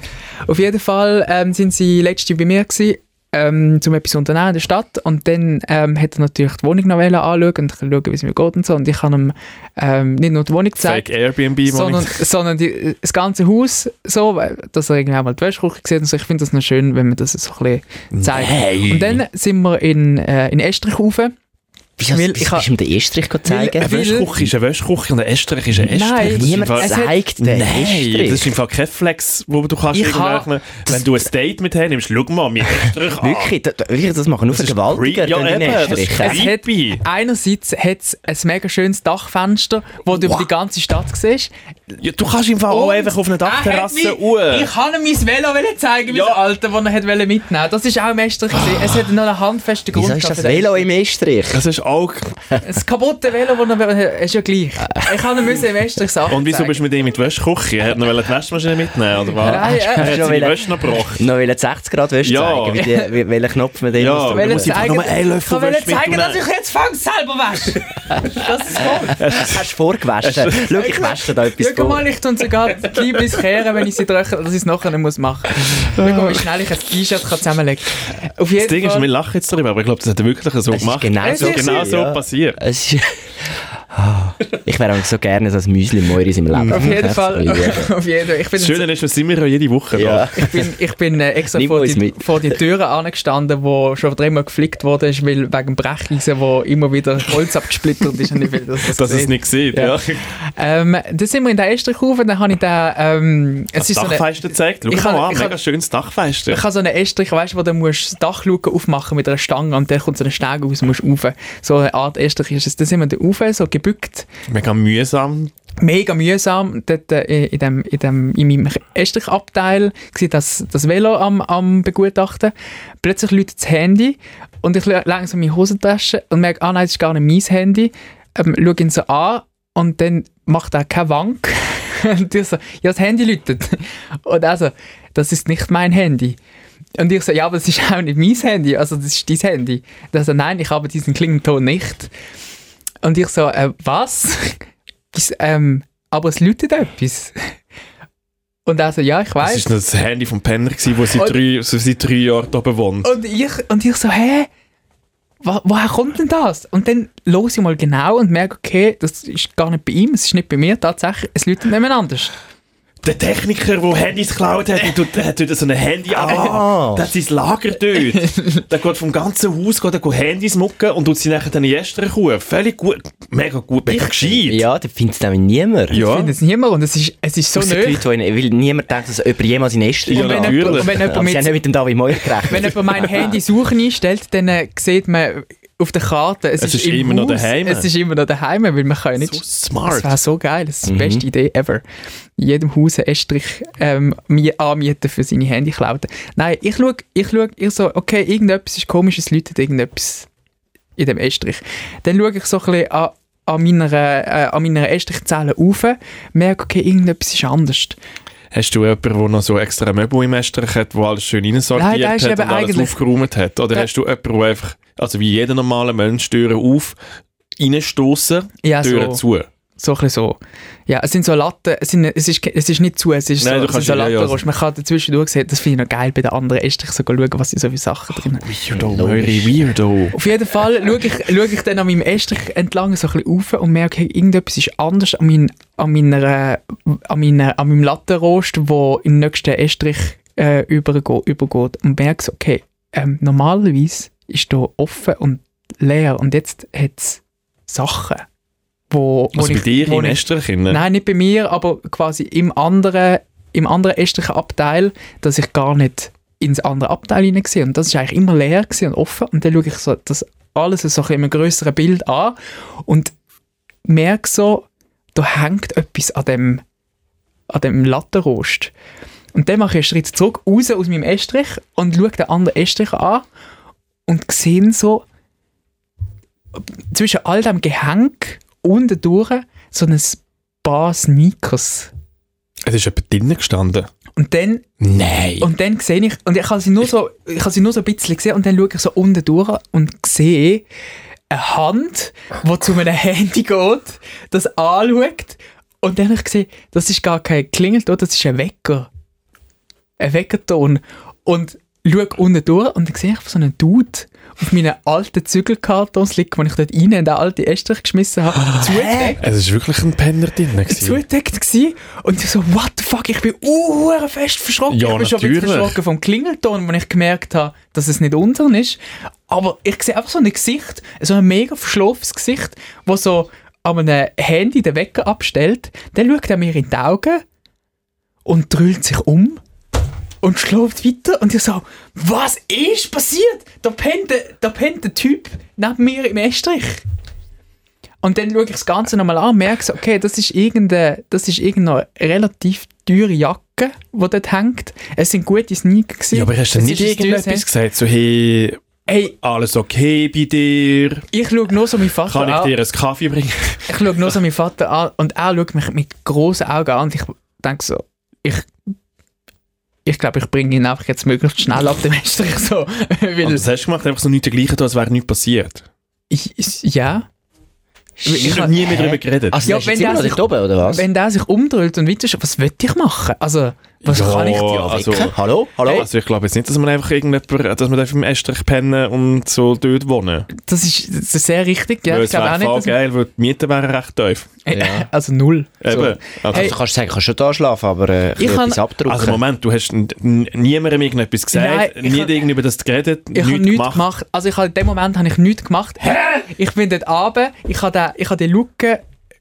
Speaker 3: Auf jeden Fall ähm, sind sie letzte bei mir gewesen, ähm, zum etwas unternehmen in der Stadt und dann ähm, hat er natürlich die Wohnung noch anschauen und schauen, wie es mir geht und so und ich habe ihm ähm, nicht nur die Wohnung gezeigt,
Speaker 1: Fake Airbnb,
Speaker 3: sondern, sondern die, das ganze Haus so, weil- dass er irgendwie auch mal die Wäschküche sieht und so. Ich finde das noch schön, wenn man das so ein bisschen zeigt.
Speaker 1: Nein.
Speaker 3: Und dann sind wir in, äh, in Estrich rauf.
Speaker 2: Wieso wieso
Speaker 3: ich
Speaker 2: bist du ihm den Estrich zeigen?
Speaker 3: Weil-
Speaker 1: Eine Wäschküche ist eine Wäschküche und ein Estrich ist ein Estrich.
Speaker 3: Nein,
Speaker 1: Das
Speaker 2: Niemand zeigt den
Speaker 1: Nein,
Speaker 2: Estrich.
Speaker 1: das ist im Fall kein Flex, wo du kannst
Speaker 3: Ich
Speaker 1: irgendwelchen... Wenn du ein Date mit ihm nimmst, schau mal, mein Estrich an.
Speaker 2: Wirklich, da, da, wirklich, das machen nur
Speaker 1: Das ist
Speaker 2: Vergewaltiger.
Speaker 1: Ja,
Speaker 2: den
Speaker 1: eben, das ist
Speaker 2: Estrich.
Speaker 3: Es hat,
Speaker 1: creepy.
Speaker 3: einerseits hat es ein mega schönes Dachfenster, wo du über die ganze Stadt siehst.
Speaker 1: Ja, du kannst im Fall auch einfach auf
Speaker 3: hat
Speaker 1: Dachterrasse uhr.
Speaker 3: Ich kann ihm mein Velo wollen zeigen,
Speaker 1: Ja.
Speaker 3: mein Alter, das er hat wollen mitnehmen Das ist auch im Estrich. gewesen. Es hat noch einen handfesten Grund.
Speaker 2: Wieso ist das Velo im Estrich?
Speaker 1: Das ist auch... [LAUGHS]
Speaker 3: Das kaputte Velo, das er ist ja gleich. Ich kann ihm im Estrich Sachen
Speaker 1: Und wieso
Speaker 3: zeigen.
Speaker 1: bist du mit ihm in die Wäschküche? Er hat noch die Waschmaschine mitnehmen, oder was?
Speaker 3: Nein,
Speaker 1: er hat
Speaker 3: äh,
Speaker 2: schon
Speaker 1: seine
Speaker 2: wieder-
Speaker 1: Wäsche noch gebrochen.
Speaker 2: Noch will 60 Grad Wäsche
Speaker 1: Ja.
Speaker 2: zeigen, wie die, [LAUGHS] wie, welchen Knopf man den
Speaker 1: Ja,
Speaker 2: muss
Speaker 1: du
Speaker 2: drücken.
Speaker 1: musst einfach nur einen Löffel
Speaker 3: ich wollte
Speaker 1: Wäsche
Speaker 3: zeigen,
Speaker 1: mitnehmen.
Speaker 3: dass ich jetzt fang selber wasche. [LAUGHS] Das ist voll.
Speaker 2: Hast du vorgewaschen? Schau, ich wasche da etwas
Speaker 3: Schau mal, ich tue sogar die Lieblis kehren, wenn ich sie drücke, dass ich es nachher nicht muss machen muss. Schau mal, wie schnell ich ein T-Shirt zusammenlegen kann. Auf jeden
Speaker 1: Das Ding ist,
Speaker 3: Fall.
Speaker 1: wir lachen jetzt darüber, aber ich glaube, das hat er wirklich so
Speaker 2: Es ist
Speaker 1: gemacht.
Speaker 2: genau
Speaker 1: es
Speaker 3: so
Speaker 1: ist genau so
Speaker 2: ja.
Speaker 1: passiert.
Speaker 2: Ah, ich wäre auch so gerne das Müsli Moiris im Leben.
Speaker 3: Auf jeden
Speaker 2: Das
Speaker 3: Fall. [LAUGHS] Auf jeden Fall. Ich bin,
Speaker 1: Das Schöne ist, wir sind wir ja jede Woche
Speaker 2: Ja.
Speaker 1: da.
Speaker 3: ich bin, ich bin äh, extra vor die, vor die Türen angestanden, wo schon dreimal geflickt wurde, ist, weil wegen dem Brecheisen, wo immer wieder Holz abgesplittert ist. Und ich will, dass das
Speaker 1: Dass es nicht sieht.
Speaker 3: Ja.
Speaker 1: Ja.
Speaker 3: Ähm, dann sind wir in der Estrich rauf und dann habe ich da, ähm, es
Speaker 1: Das
Speaker 3: ist so eine,
Speaker 1: Dachfenster gezeigt. Schau
Speaker 3: Ich
Speaker 1: mal an,
Speaker 3: ich
Speaker 1: mega schönes Dachfenster.
Speaker 3: Ich habe so einen Estrich, weißt du, wo du musst das Dachluke aufmachen mit einer Stange und dann kommt so eine Stege raus, musst du rauf. So eine Art Estrich ist es. Dann sind wir da rauf, so gebückt.
Speaker 1: Mega mühsam.
Speaker 3: Mega mühsam. Dort äh, in, dem, in, dem, in meinem Estrichabteil war das, das Velo am, am begutachten. Plötzlich läutet das Handy und ich langsam meine Hosentasche und merke, ah nein, das ist gar nicht mein Handy. Ähm, schaue ihn so an und dann macht er keinen Wank. [LAUGHS] und ich so, ja, das Handy läutet. Und also, das ist nicht mein Handy. Und ich so, ja, aber das ist auch nicht mein Handy, also das ist dein Handy. Und er so, nein, ich habe diesen Klingelton nicht. Und ich so, äh, was? [LAUGHS] Bis, ähm, aber es läutet etwas. [LAUGHS] Und er so, ja, ich
Speaker 1: Das
Speaker 3: weiß.
Speaker 1: war das Handy vom Penner, gewesen, wo
Speaker 3: Und-
Speaker 1: drei, so seit drei Jahren hier wohnt.
Speaker 3: Und ich, und ich so, hä? Wo, woher kommt denn das? Und dann los ich mal genau und merke, okay, das ist gar nicht bei ihm, es ist nicht bei mir, tatsächlich, es läutet jemand anders.
Speaker 1: Der Techniker, der Handys geklaut hat, der tut, der tut so ein Handy an.
Speaker 2: Ah.
Speaker 1: Der hat sein Lager dort. der geht vom ganzen Haus geht, der geht Handys mucken und tut sie nachher dann Esther kuh. Völlig gut, mega gut, mega gescheit.
Speaker 2: Ja, da findet es nämlich niemand.
Speaker 3: Ich
Speaker 1: Ja.
Speaker 3: finde es niemand und es ist, es ist so nöch.
Speaker 2: Leute, die, weil niemand denkt, dass jemand jemals in Estrich
Speaker 1: Ja,
Speaker 3: Und wenn,
Speaker 1: natürlich.
Speaker 3: jemand, und wenn, jemand
Speaker 2: Aber sie haben
Speaker 3: mit,
Speaker 2: nicht mit dem David Moyer gerechnet.
Speaker 3: wenn jemand mein Handy suchen einstellt, dann äh, sieht man auf der Karte, es,
Speaker 1: Es ist
Speaker 3: im
Speaker 1: immer noch
Speaker 3: Haus,
Speaker 1: daheim.
Speaker 3: Es ist immer noch daheim, weil man kann ja nicht...
Speaker 1: So
Speaker 3: Das
Speaker 1: smart.
Speaker 3: wäre so geil, das ist die
Speaker 2: Mhm.
Speaker 3: beste Idee ever. In jedem Haus einen Estrich ähm, mi- anmieten für seine Handyklauten. Nein, ich schaue, ich schaue, ich so, okay, irgendetwas ist komisch, es läutet irgendetwas in dem Estrich. Dann schaue ich so ein bisschen an, an meiner, äh, an meiner Estrichzelle rauf, merke, okay, irgendetwas ist anders.
Speaker 1: Hast du jemanden, der noch so extra Möbel im Estrich hat, der alles schön
Speaker 3: Nein,
Speaker 1: reinsortiert
Speaker 3: ist
Speaker 1: hat und alles aufgeräumt hat? Oder
Speaker 3: Der-
Speaker 1: hast du jemanden, der einfach also wie jeder normale Mensch, Türen auf, reinstoßen,
Speaker 3: Ja,
Speaker 1: Türen
Speaker 3: so.
Speaker 1: zu.
Speaker 3: So ein so. Ja, es sind so Latten, es, sind, es, ist, es ist nicht zu, es ist
Speaker 1: Nein,
Speaker 3: so, es so
Speaker 1: ja- ja,
Speaker 3: Lattenrost. Man kann dazwischen durchsehen, das finde ich noch geil bei den anderen Estrich, so schauen, was sind so viele Sachen drin.
Speaker 1: Weirdo,
Speaker 2: Logisch.
Speaker 1: Möri, Weirdo.
Speaker 3: Auf jeden Fall schaue ich, schaue ich dann an meinem Estrich entlang so ein bisschen rauf und merke, hey, irgendetwas ist anders an, mein, an, meiner, an, meiner, an meinem Lattenrost, wo im nächsten Estrich äh, übergeht, übergeht. Und merke so, okay, ähm, normalerweise ist da offen und leer und jetzt hat es Sachen, wo, wo
Speaker 1: Also bei
Speaker 3: ich,
Speaker 1: dir im Estrich? innen?
Speaker 3: Nein, nicht bei mir, aber quasi im anderen, im anderen estrischen Abteil, dass ich gar nicht ins andere Abteil hinein gesehen Und das war eigentlich immer leer und offen. Und dann schaue ich so das alles so in einem grösseren Bild an und merke so, da hängt etwas an dem, an dem Lattenrost. Und dann mache ich einen Schritt zurück, raus aus meinem Estrich und schaue den anderen Estrich an und sehe so zwischen all dem Gehäng unten durch so ein paar Sneakers.
Speaker 1: Es ist jemand drinnen gestanden.
Speaker 3: Und dann,
Speaker 1: Nein.
Speaker 3: und dann sehe ich, und ich habe sie nur so, ich habe sie nur so ein bisschen gesehen und dann schaue ich so unten durch und sehe eine Hand, die zu einem Handy geht, das anschaut und dann habe ich gesehen, das ist gar kein Klingelton, das ist ein Wecker. Ein Weckerton. Und schaue unten durch und dann sehe ich so einen Dude auf meinen alten Zügelkartons liegen, die ich dort rein in den alten Estrich geschmissen habe, zugedeckt
Speaker 1: Es ist wirklich ein Penner drinnen. gewesen.
Speaker 3: zugedeckt gsi und ich so, what the fuck, ich bin uh, fest verschrocken.
Speaker 1: Ja,
Speaker 3: ich bin schon ein bisschen
Speaker 1: natürlich.
Speaker 3: verschrocken vom Klingelton, wo ich gemerkt habe, dass es nicht unseren ist. Aber ich sehe einfach so ein Gesicht, so ein mega verschlafenes Gesicht, wo so an einem Handy den Wecker abstellt. Dann schaut er mir in die Augen und drüllt sich um und schläft weiter. Und ich so, was ist passiert? Da pennt, der- da pennt der Typ neben mir im Estrich. Und dann schaue ich das Ganze nochmal an und merke so, okay, das ist irgendeine, das ist irgendeine relativ teure Jacke, die dort hängt. Es sind gute Sneaker gewesen.
Speaker 1: Ja, aber hast du nicht irgendetwas gesagt? So, hey,
Speaker 3: Hey,
Speaker 1: alles okay bei dir?
Speaker 3: ich schaue nur so meinen Vater
Speaker 1: Kann ich
Speaker 3: an.
Speaker 1: dir einen Kaffee bringen?
Speaker 3: Ich schaue nur so meinen Vater an und er schaut mich mit grossen Augen an und ich denke so, ich ich glaube, ich bringe ihn einfach jetzt möglichst schnell ab dem Estrich so, [LAUGHS]
Speaker 1: Aber
Speaker 3: weil
Speaker 1: das hast du gemacht, einfach so nichts dergleichen, als wäre nichts passiert.
Speaker 3: ich, ja,
Speaker 1: Ich
Speaker 3: Ich
Speaker 1: habe
Speaker 3: hab-
Speaker 1: nie mehr darüber geredet.
Speaker 2: Also,
Speaker 3: Ja, wenn der sich
Speaker 2: oben, oder was?
Speaker 3: wenn der sich umdreht und weiter was will ich machen? Also, was
Speaker 1: Ja,
Speaker 3: kann ich
Speaker 1: ja, also-
Speaker 2: hallo? Hallo?
Speaker 1: Also ich glaube jetzt nicht, dass man einfach irgendjemand, dass man einfach im Estrich pennen und so dort wohnen.
Speaker 3: Das ist, das ist sehr richtig, ja.
Speaker 1: weil
Speaker 3: Ich
Speaker 1: es
Speaker 3: glaube auch nicht,
Speaker 1: geil, weil die Mieten wären recht tief.
Speaker 3: Äh,
Speaker 2: Ja. [LAUGHS]
Speaker 3: Also null.
Speaker 1: Eben.
Speaker 3: So.
Speaker 1: Also,
Speaker 2: Also,
Speaker 3: Hey.
Speaker 2: du kannst sagen, kannst schon da schlafen, aber äh,
Speaker 3: Ich kann-
Speaker 2: etwas abdrucken.
Speaker 1: also Moment, du hast niemandem irgendetwas gesagt,
Speaker 3: Nein, hab-
Speaker 1: irgendwie über das geredet,
Speaker 3: Ich habe
Speaker 1: nichts
Speaker 3: nichts
Speaker 1: gemacht.
Speaker 3: gemacht. Also ich habe in dem Moment habe ich nichts gemacht. Ich bin dort runter, ich habe den- ich habe die Luke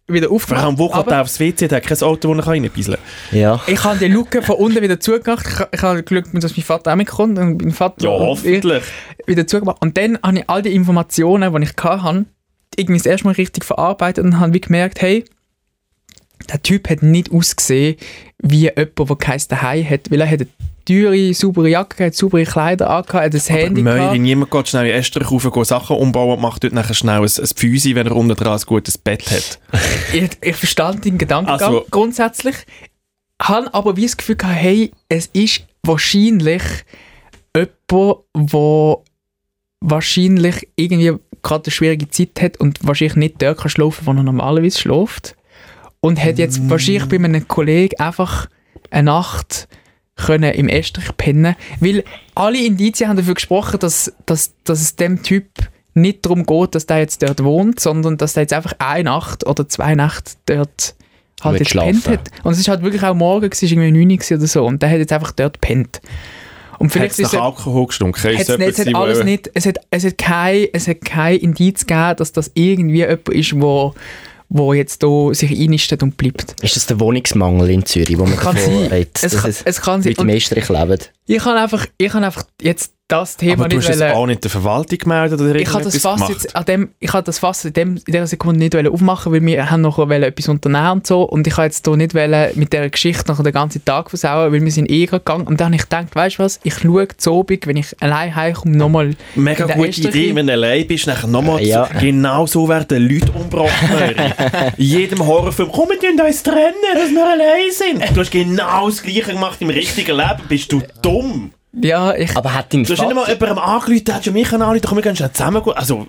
Speaker 3: wieder aufgemacht.
Speaker 1: Warum wo kommt
Speaker 3: aber
Speaker 1: der aufs WC? Der hat kein Auto, wo er reinpieseln
Speaker 2: ja.
Speaker 3: ich habe die Luke von unten wieder zugemacht. Ich, ich habe geschaut, dass mein Vater auch mitkommt. Und mein Vater
Speaker 1: Ja,
Speaker 3: ich
Speaker 1: hoffentlich.
Speaker 3: wieder zugemacht. Und dann habe ich all die Informationen, die ich hatte, irgendwie das erste Mal richtig verarbeitet und habe wie gemerkt, hey, der Typ hat nicht ausgesehen wie jemand, der kein Daheim hat, weil er hat eine teure, saubere Jacke, saubere Kleider angehabt, hat ein Handy
Speaker 1: Möri,
Speaker 3: gehabt.
Speaker 1: niemand geht schnell in Estrich rauf, geht Sachen umbauen und macht dort nachher schnell ein, ein Pfüsi, wenn er unten dran ein gutes Bett hat. [LAUGHS]
Speaker 3: Ich, ich verstand den Gedankengang
Speaker 1: Also-
Speaker 3: grundsätzlich, habe aber wie das Gefühl gehabt, hey, es ist wahrscheinlich jemand, der wahrscheinlich irgendwie gerade eine schwierige Zeit hat und wahrscheinlich nicht dort kann schlafen, wo er normalerweise schläft. Und hat jetzt
Speaker 1: Mm.
Speaker 3: wahrscheinlich bei einem Kollegen einfach eine Nacht können im Estrich pennen weil alle Indizien haben dafür gesprochen, dass, dass, dass es dem Typ nicht darum geht, dass der jetzt dort wohnt, sondern dass der jetzt einfach eine Nacht oder zwei Nächte dort halt jetzt gepennt
Speaker 2: schlafen.
Speaker 3: hat. Und es ist halt wirklich auch morgen, es war irgendwie 9 Uhr oder so, und der hat jetzt einfach dort gepennt. Und vielleicht
Speaker 1: es
Speaker 3: ist
Speaker 1: nach Alkohol gestunken? Ist
Speaker 3: Hat's
Speaker 1: es
Speaker 3: nicht, es hat alles nicht, es hat, es hat kein, es hat kein Indiz gegeben, dass das irgendwie jemand ist, wo, wo jetzt da sich einnistet und bleibt.
Speaker 2: Ist das der Wohnungsmangel in Zürich, wo man
Speaker 3: Kann
Speaker 2: davon redet,
Speaker 3: Es kann,
Speaker 2: es
Speaker 3: kann sein.
Speaker 2: mit Estrich leben?
Speaker 3: ich kann einfach, ich kann einfach jetzt das Thema
Speaker 1: Aber du
Speaker 3: nicht
Speaker 1: hast es
Speaker 3: wollen-
Speaker 1: auch nicht der Verwaltung gemeldet oder
Speaker 3: ich habe das
Speaker 1: gemacht?
Speaker 3: jetzt an dem, ich habe das Fass in, dem, in dieser Sekunde nicht wollen aufmachen, weil wir haben noch etwas unternehmen und so und ich habe jetzt hier nicht wollen mit dieser Geschichte noch den ganzen Tag versauen, weil wir sind eh gegangen und dann habe ich gedacht, weißt du was, ich schaue zu Abend, wenn ich allein heimkomme, nochmal
Speaker 1: Mega
Speaker 3: der
Speaker 1: gute
Speaker 3: Estrich
Speaker 1: Idee, wenn du allein bist, nachher nochmal
Speaker 2: Ja.
Speaker 1: zu, genau so werden Leute umgebracht. In [LAUGHS] jedem Horrorfilm, komm, wir tun uns trennen, dass wir allein sind. Du hast genau das Gleiche gemacht im richtigen Leben, bist du dumm.
Speaker 3: Ja, ich...
Speaker 2: Aber hat dein
Speaker 1: Du hast nicht mal jemandem angerufen, der hat schon mich angerufen, komm, wir gehen schnell zusammen. Also,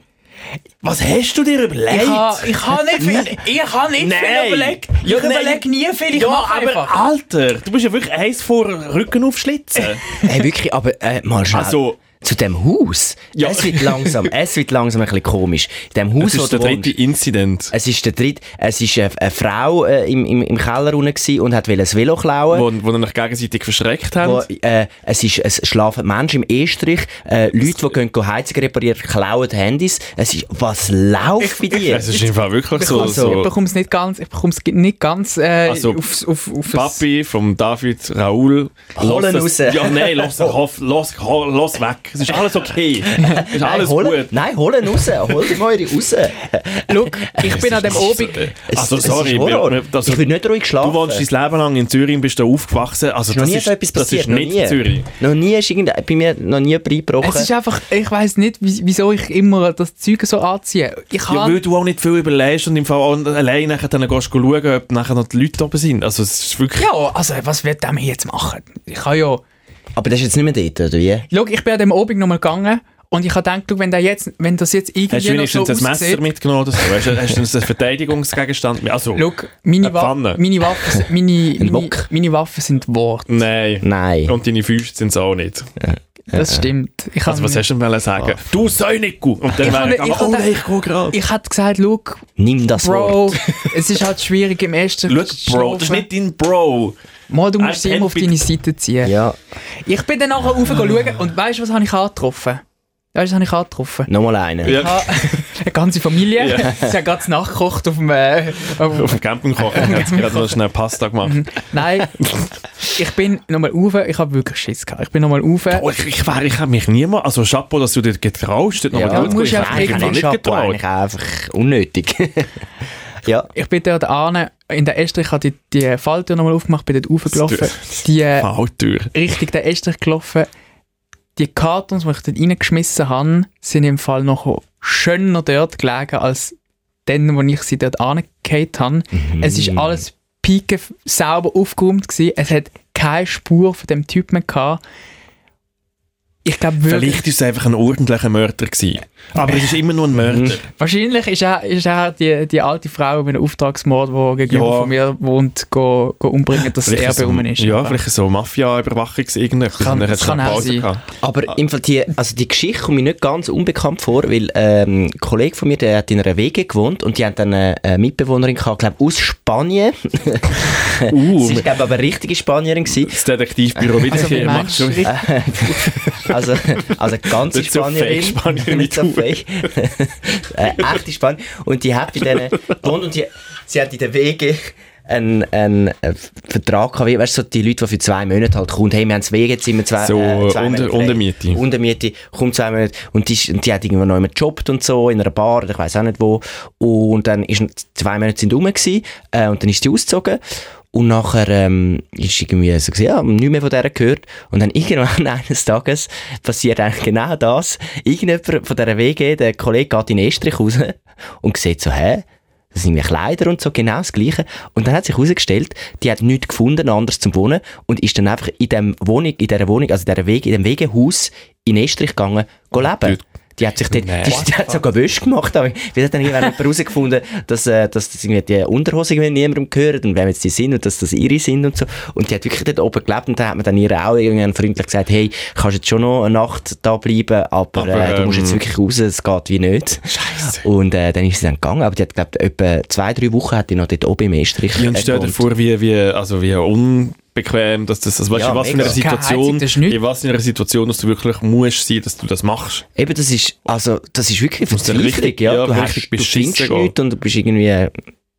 Speaker 1: was hast du dir überlegt?
Speaker 3: Ich habe ich ha nicht viel, ich ha nicht
Speaker 1: Nein.
Speaker 3: viel überlegt. Ich
Speaker 1: Ja,
Speaker 3: überlege nie viel, ich
Speaker 1: ja,
Speaker 3: mache
Speaker 1: aber
Speaker 3: einfach.
Speaker 1: Alter, du bist ja wirklich eins vor Rücken aufschlitzen. [LAUGHS]
Speaker 2: Hey, wirklich, aber äh, mal schnell.
Speaker 1: Also-
Speaker 2: zu dem Haus.
Speaker 1: Ja.
Speaker 2: Es wird langsam, [LAUGHS] es wird langsam ein bisschen komisch. In dem Haus, wo
Speaker 1: ist der dritte Incident,
Speaker 2: es ist der dritte, es ist eine, eine Frau äh, im, im, im Keller unten und hat ein Velo klauen.
Speaker 1: wo, wo euch gegenseitig verschreckt
Speaker 2: Wo,
Speaker 1: habt.
Speaker 2: äh, es, ist, es schlafen Menschen im E-Strich, äh, Leute, die gehen, gehen Heizung reparieren, klauen Handys. Es ist, was läuft bei dir?
Speaker 1: Es ist Fall wirklich so.
Speaker 3: Also,
Speaker 1: so
Speaker 3: ich bekomme es nicht ganz, ich bekomme es nicht ganz äh,
Speaker 1: Also,
Speaker 3: aufs, auf, auf
Speaker 1: Papi vom David, Raoul.
Speaker 2: Holen
Speaker 1: es-
Speaker 2: raus.
Speaker 1: Ja, nein, lass, [LAUGHS] lass, lass, lass weg. Es ist alles okay. [LAUGHS] Es ist alles
Speaker 2: nein, holen,
Speaker 1: gut.
Speaker 2: Nein, holen raus, hol die mal raus.
Speaker 3: Look, ich bin an dem Obig...
Speaker 1: Also,
Speaker 2: es
Speaker 1: sorry,
Speaker 2: ist
Speaker 1: wir- also,
Speaker 2: ich will nicht ruhig schlafen.
Speaker 1: Du wohnst dein Leben lang in Zürich und bist da aufgewachsen. Also,
Speaker 2: Ist noch
Speaker 1: das
Speaker 2: nie
Speaker 1: ist,
Speaker 2: so etwas
Speaker 1: das
Speaker 2: passiert,
Speaker 1: ist
Speaker 2: noch
Speaker 1: nicht
Speaker 2: nie.
Speaker 1: Zürich.
Speaker 2: Noch nie ist irgend, bei mir noch nie eingebrochen.
Speaker 3: Es ist einfach, ich weiss nicht, wie- wieso ich immer das Zeug so anziehe. Ich
Speaker 1: Ja,
Speaker 3: habe...
Speaker 1: weil du auch nicht viel überlegst und im Fall auch allein nachher dann gehst du schauen, ob nachher noch die Leute oben sind. Also, es ist wirklich...
Speaker 3: Ja, also was wird der mir jetzt machen? Ich habe ja...
Speaker 2: Aber das ist jetzt nicht mehr dort, oder wie?
Speaker 3: Schau, ich bin an dem Obig nochmal gegangen und ich habe gedacht, wenn, der jetzt, wenn das jetzt
Speaker 1: Hast du
Speaker 3: irgendwie noch so
Speaker 1: wenigstens ein Messer
Speaker 3: aussieht...
Speaker 1: mitgenommen oder so? Hast du, hast du einen Verteidigungsgegenstand mit? Also,
Speaker 3: Schau, meine,
Speaker 1: Eine
Speaker 3: Wa
Speaker 1: Pfanne.
Speaker 3: meine, Waffen, sind- meine, meine, meine Waffen sind Worte.
Speaker 1: nein.
Speaker 2: Nein.
Speaker 1: Und deine Füße sind es auch nicht.
Speaker 3: Das stimmt. Ich
Speaker 1: Also, was
Speaker 3: habe-
Speaker 1: hast du denn sagen? Du soll nicht gut. Und dann
Speaker 3: Ich
Speaker 1: er gegangen,
Speaker 3: ich
Speaker 1: oh nein, ich gehe gerade.
Speaker 3: ich hätte gesagt, schau,
Speaker 2: Nimm das
Speaker 3: Bro,
Speaker 2: Wort. [LAUGHS]
Speaker 3: es ist halt schwierig im ersten
Speaker 1: Schau, Bro, das ist nicht dein Bro.
Speaker 3: Mal, du musst sie immer auf deine Seite ziehen.
Speaker 2: Ja,
Speaker 3: Ich bin dann nachher rauf schauen und weißt du, was habe ich angetroffen? Weißt du, was habe ich angetroffen?
Speaker 2: nochmal einen.
Speaker 1: Ja.
Speaker 3: Ich habe eine ganze Familie.
Speaker 1: Ja.
Speaker 3: Sie haben gerade nachgekocht auf dem... Äh, auf,
Speaker 1: Auf dem Campingkoch hat sie gerade noch schnell Pasta gemacht.
Speaker 3: nein, ich bin nochmal rauf. Ich habe wirklich Schiss gehabt. Ich bin nochmal rauf.
Speaker 1: Oh, ich, ich, wär, ich habe mich niemals, also Chapeau, dass du dir getraust,
Speaker 2: Ja,
Speaker 3: du musst ja
Speaker 1: Ich nicht
Speaker 2: Chapeau
Speaker 1: getraut.
Speaker 2: eigentlich einfach unnötig. [LAUGHS] ja.
Speaker 3: Ich bin dort an, in der Estrich, habe die, die Falltür nochmal aufgemacht, bin dort raufgelaufen. Die äh,
Speaker 1: Falltür.
Speaker 3: Richtung der Estrich gelaufen. Die Kartons, die ich dort reingeschmissen habe, sind im Fall noch schöner dort gelegen, als dann, wo ich sie dort angehauen habe. Es ist alles pieke sauber aufgeräumt gewesen. Es hat keine Spur von dem Typ mehr gehabt. Ich glaube wirklich...
Speaker 1: Vielleicht war es einfach ein ordentlicher Mörder gewesen. Aber es ist immer nur ein Mörder.
Speaker 3: Wahrscheinlich ist er, ist er die, die alte Frau mit einem Auftragsmord, die gegenüber
Speaker 1: Ja.
Speaker 3: von mir wohnt, go, go umbringen, dass
Speaker 1: Vielleicht
Speaker 3: er
Speaker 1: so-
Speaker 3: ist.
Speaker 1: Ja, vielleicht so Mafia-Überwachung irgendetwas.
Speaker 3: Kann-
Speaker 1: hat
Speaker 3: das kann
Speaker 1: eine
Speaker 3: auch sein.
Speaker 1: gehabt.
Speaker 2: Aber im Fall die, also die Geschichte kommt mir nicht ganz unbekannt vor, weil ähm, ein Kollege von mir, der hat in einer WG gewohnt und die haben dann eine, eine Mitbewohnerin gehabt, glaube aus Spanien. [LAUGHS]
Speaker 1: Uh,
Speaker 2: Sie ist glaube aber eine richtige Spanierin gewesen.
Speaker 1: das Detektivbüro [LAUGHS] wieder
Speaker 3: Also, wie
Speaker 1: hier schon.
Speaker 3: du? [LAUGHS]
Speaker 2: Also, also ganze
Speaker 1: Nicht so
Speaker 2: Spanierin.
Speaker 1: fake Spanierin
Speaker 2: nicht so fake. [LAUGHS] äh, echte Spanierin. Und die hat bei denen gewohnt und die, sie hat in der WG einen, einen äh, Vertrag gehabt, weißt du, so die Leute, die für zwei Monate halt kommen, hey, wir haben das WG-Zimmer, zwei,
Speaker 1: So,
Speaker 2: äh, zwei
Speaker 1: unter-
Speaker 2: Monate.
Speaker 1: Untermiete.
Speaker 2: Untermiete, kommt zwei Monate und die, und die hat irgendwo noch immer gejobbt und so, in einer Bar, oder ich weiß auch nicht wo. Und dann ist zwei Monate sind rum gewesen, äh, und dann ist sie ausgezogen. Und nachher ähm, ist irgendwie so gesehen, ja, nicht mehr von der gehört. Und dann irgendwann [LAUGHS] eines Tages passiert eigentlich genau das. Irgendjemand von dieser WG, der Kollege geht in Estrich raus und sieht so, hä? Das sind irgendwie Kleider und so, genau das Gleiche. Und dann hat sich herausgestellt, die hat nichts gefunden, anders zum Wohnen und ist dann einfach in dem Wohnung, in dieser Wohnung, also in dieser Wege, in dem Wegehaus in Estrich gegangen, leben.
Speaker 1: Dort-
Speaker 2: Die hat sich dort, die, die hat sogar Wäsche gemacht, aber wir hat dann irgendwann herausgefunden, [LAUGHS] dass, äh, dass das irgendwie die Unterhose irgendwie niemandem gehört und wer jetzt die sind und dass das ihre sind und so. Und die hat wirklich dort oben gelebt und dann hat man dann ihr auch irgendwann freundlich gesagt, hey, kannst jetzt schon noch eine Nacht da bleiben, aber,
Speaker 1: Aber,
Speaker 2: äh, du musst jetzt
Speaker 1: ähm,
Speaker 2: wirklich raus, es geht wie nicht.
Speaker 1: Scheiße.
Speaker 2: Und äh, dann ist sie dann gegangen, aber die hat, glaube etwa zwei, drei Wochen hat die noch dort oben im Estrich
Speaker 1: Ja, und stell dir vor, wie, wie, also wie unbequem, dass das, also weißt
Speaker 2: Ja,
Speaker 1: du, was in
Speaker 2: mega.
Speaker 1: einer
Speaker 3: Keine
Speaker 1: Situation,
Speaker 3: Heizung,
Speaker 1: in was in einer Situation, dass du wirklich musst sein, dass du das machst.
Speaker 2: Eben, das ist, also, das ist wirklich
Speaker 1: richtig-
Speaker 2: ja.
Speaker 1: ja,
Speaker 2: Du, hast, du findest nichts und du bist irgendwie, äh,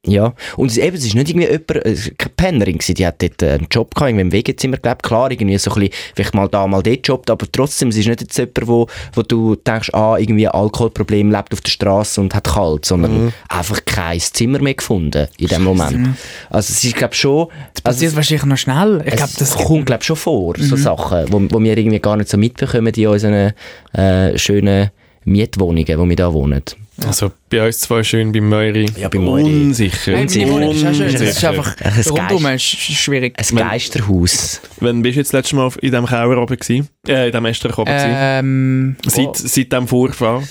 Speaker 2: ja. Und es, eben, es ist nicht irgendwie jemand, äh, keine Pennerin gewesen, die hat dort äh, einen Job gehabt, irgendwie im Wegezimmer gelebt, klar, irgendwie so ein bisschen, vielleicht mal da, mal dort jobbt, aber trotzdem, es ist nicht jetzt jemand, wo, wo du denkst, ah, irgendwie ein Alkoholproblem, lebt auf der Straße und hat kalt, sondern
Speaker 1: Mhm.
Speaker 2: einfach kein Zimmer mehr gefunden in dem Moment. Also, es ist, glaube schon,
Speaker 3: Das passiert
Speaker 2: also,
Speaker 3: wahrscheinlich noch schnell. Ich glaube,
Speaker 2: es
Speaker 3: das
Speaker 2: kommt, glaube schon vor,
Speaker 3: Mhm.
Speaker 2: so Sachen, wo, wo wir irgendwie gar nicht so mitbekommen in unseren äh, schönen Mietwohnungen, wo wir da wohnen.
Speaker 1: Also bei uns zwar schön, bei Möri
Speaker 2: Ja, bei Möri.
Speaker 1: unsicher.
Speaker 3: Nein, meine Wohnung ist auch schön. Das ist
Speaker 1: Unsicher.
Speaker 3: einfach
Speaker 2: Ein Geist.
Speaker 3: rundum ist schwierig.
Speaker 2: Ein Geisterhaus.
Speaker 1: Wann bist du jetzt das letzte Mal auf- in diesem Keller oben gewesen? Äh, in diesem Estrich oben gewesen?
Speaker 3: Ähm,
Speaker 1: Seit,
Speaker 3: oh,
Speaker 1: seit dem Vorfall.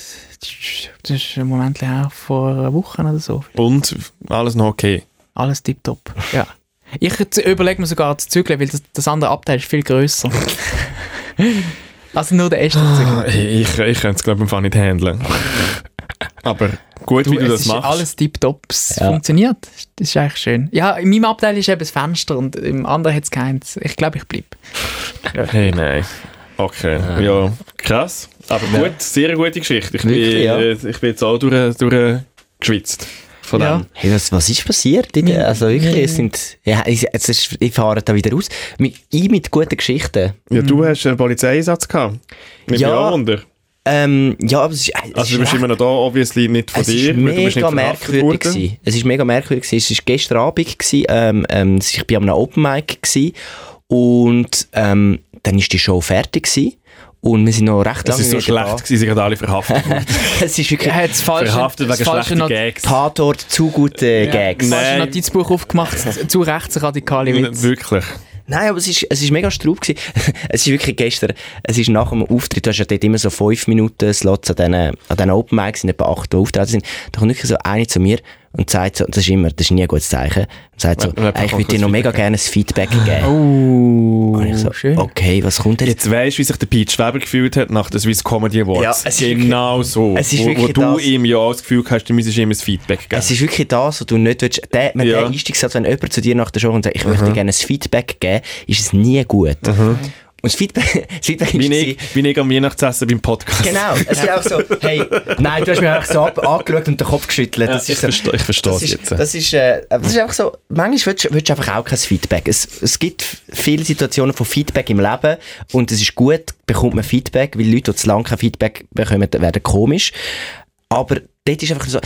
Speaker 3: das ist ein Moment her, vor einer Woche oder so.
Speaker 1: Und alles noch okay.
Speaker 3: Alles tipptopp. Ja. Ich überlege mir sogar zu zügeln, weil das, das andere Abteil ist viel grösser. [LAUGHS] also nur der erste
Speaker 1: Ah. Ich, ich könnte es glaube ich nicht handeln. Aber gut, wie du das
Speaker 3: ist
Speaker 1: machst.
Speaker 3: alles tipptopp. Es
Speaker 2: Ja.
Speaker 3: funktioniert. Das ist eigentlich schön. Ja, in meinem Abteil ist eben das Fenster und im anderen hat es keins. Ich glaube, ich bleibe.
Speaker 1: Hey, nein. Okay, ja, krass. Aber gut, sehr gute Geschichte. Ich,
Speaker 2: Wirklich,
Speaker 1: bin,
Speaker 2: ja.
Speaker 1: äh, ich bin jetzt auch durch, durch geschwitzt von
Speaker 3: Ja.
Speaker 1: dem.
Speaker 2: Hey, was, was ist passiert? Der- Also wirklich, es sind, ja, es, es ist, ich fahre da wieder raus. Mit, ich mit guten Geschichten.
Speaker 1: Ja, du hast einen Polizeieinsatz gehabt. Mit
Speaker 2: Ja.
Speaker 1: ja. Wunder.
Speaker 2: Ähm, ja, aber es ist, es
Speaker 1: Also
Speaker 2: ist
Speaker 1: du bist
Speaker 2: recht-
Speaker 1: immer noch da, obviously nicht von
Speaker 2: es
Speaker 1: dir.
Speaker 2: ist mega merkwürdig gewesen. Es ist mega merkwürdig gewesen. Es war gestern Abend gewesen. Ähm, ähm, ich war an einem Open Mic gewesen. und ähm, dann ist die Show fertig gewesen. und wir sind noch recht
Speaker 1: Es
Speaker 2: lange
Speaker 1: ist so schlecht
Speaker 2: da.
Speaker 1: gewesen, sie gerade alle verhaftet [LAUGHS]
Speaker 2: es ist wirklich
Speaker 3: Er hat das falsche,
Speaker 1: verhaftet wegen
Speaker 3: falsche,
Speaker 1: schlechten
Speaker 3: Not
Speaker 1: Gags.
Speaker 2: Tatort zu gute Gags.
Speaker 3: das falsche
Speaker 1: Nein.
Speaker 3: Notizbuch aufgemacht, zu rechtsradikale Witze.
Speaker 1: Wirklich.
Speaker 2: Nein, aber es ist, es ist mega straub gewesen. [LAUGHS] es ist wirklich gestern, es ist nach dem Auftritt, du hast ja dort immer so fünf Minuten Slots an diesen, an diesen Open Mics, sind etwa acht, die auftreten sind. Da kommt wirklich so eine zu mir und sagt so, das ist immer, das ist nie ein gutes Zeichen, und sagt so,
Speaker 1: Ja, ja,
Speaker 2: «Ey, ich würde dir noch mega gerne ein Feedback geben. [LAUGHS]
Speaker 3: Oh,
Speaker 2: und ich so,
Speaker 3: schön.
Speaker 2: okay, was kommt denn jetzt?
Speaker 1: Jetzt weißt du, wie sich der Pete Schweber gefühlt hat nach den Swiss Comedy Awards.
Speaker 2: Ja, es ist
Speaker 1: genau so.
Speaker 2: es ist
Speaker 1: wo, wo
Speaker 2: wirklich
Speaker 1: du
Speaker 2: das.
Speaker 1: ihm ja auch das Gefühl hast, du müsstest ihm ein Feedback geben.
Speaker 2: Es ist wirklich das, was du nicht willst. Der, mit
Speaker 1: Ja.
Speaker 2: der Einstiegssatz, wenn jemand zu dir nach der Show kommt und sagt, ich möchte dir gerne ein Feedback geben, ist es nie gut. Und das Feedback, das [LAUGHS] Feedback
Speaker 1: wie, ich, wie ich am Weihnachtsessen beim Podcast.
Speaker 2: Genau, es ist auch so, [LAUGHS] hey, nein, du hast mich einfach so ab, angeschaut und den Kopf geschüttelt. Das
Speaker 1: ich
Speaker 2: ist so,
Speaker 1: verstehe ich verstehe
Speaker 2: das
Speaker 1: es
Speaker 2: ist,
Speaker 1: jetzt.
Speaker 2: das, ist, äh, das ist einfach so, manchmal willst, du- willst du einfach auch kein Feedback. Es, es gibt viele Situationen von Feedback im Leben und es ist gut, bekommt man Feedback, weil Leute, die zu lange kein Feedback bekommen, werden komisch. Aber dort ist einfach so,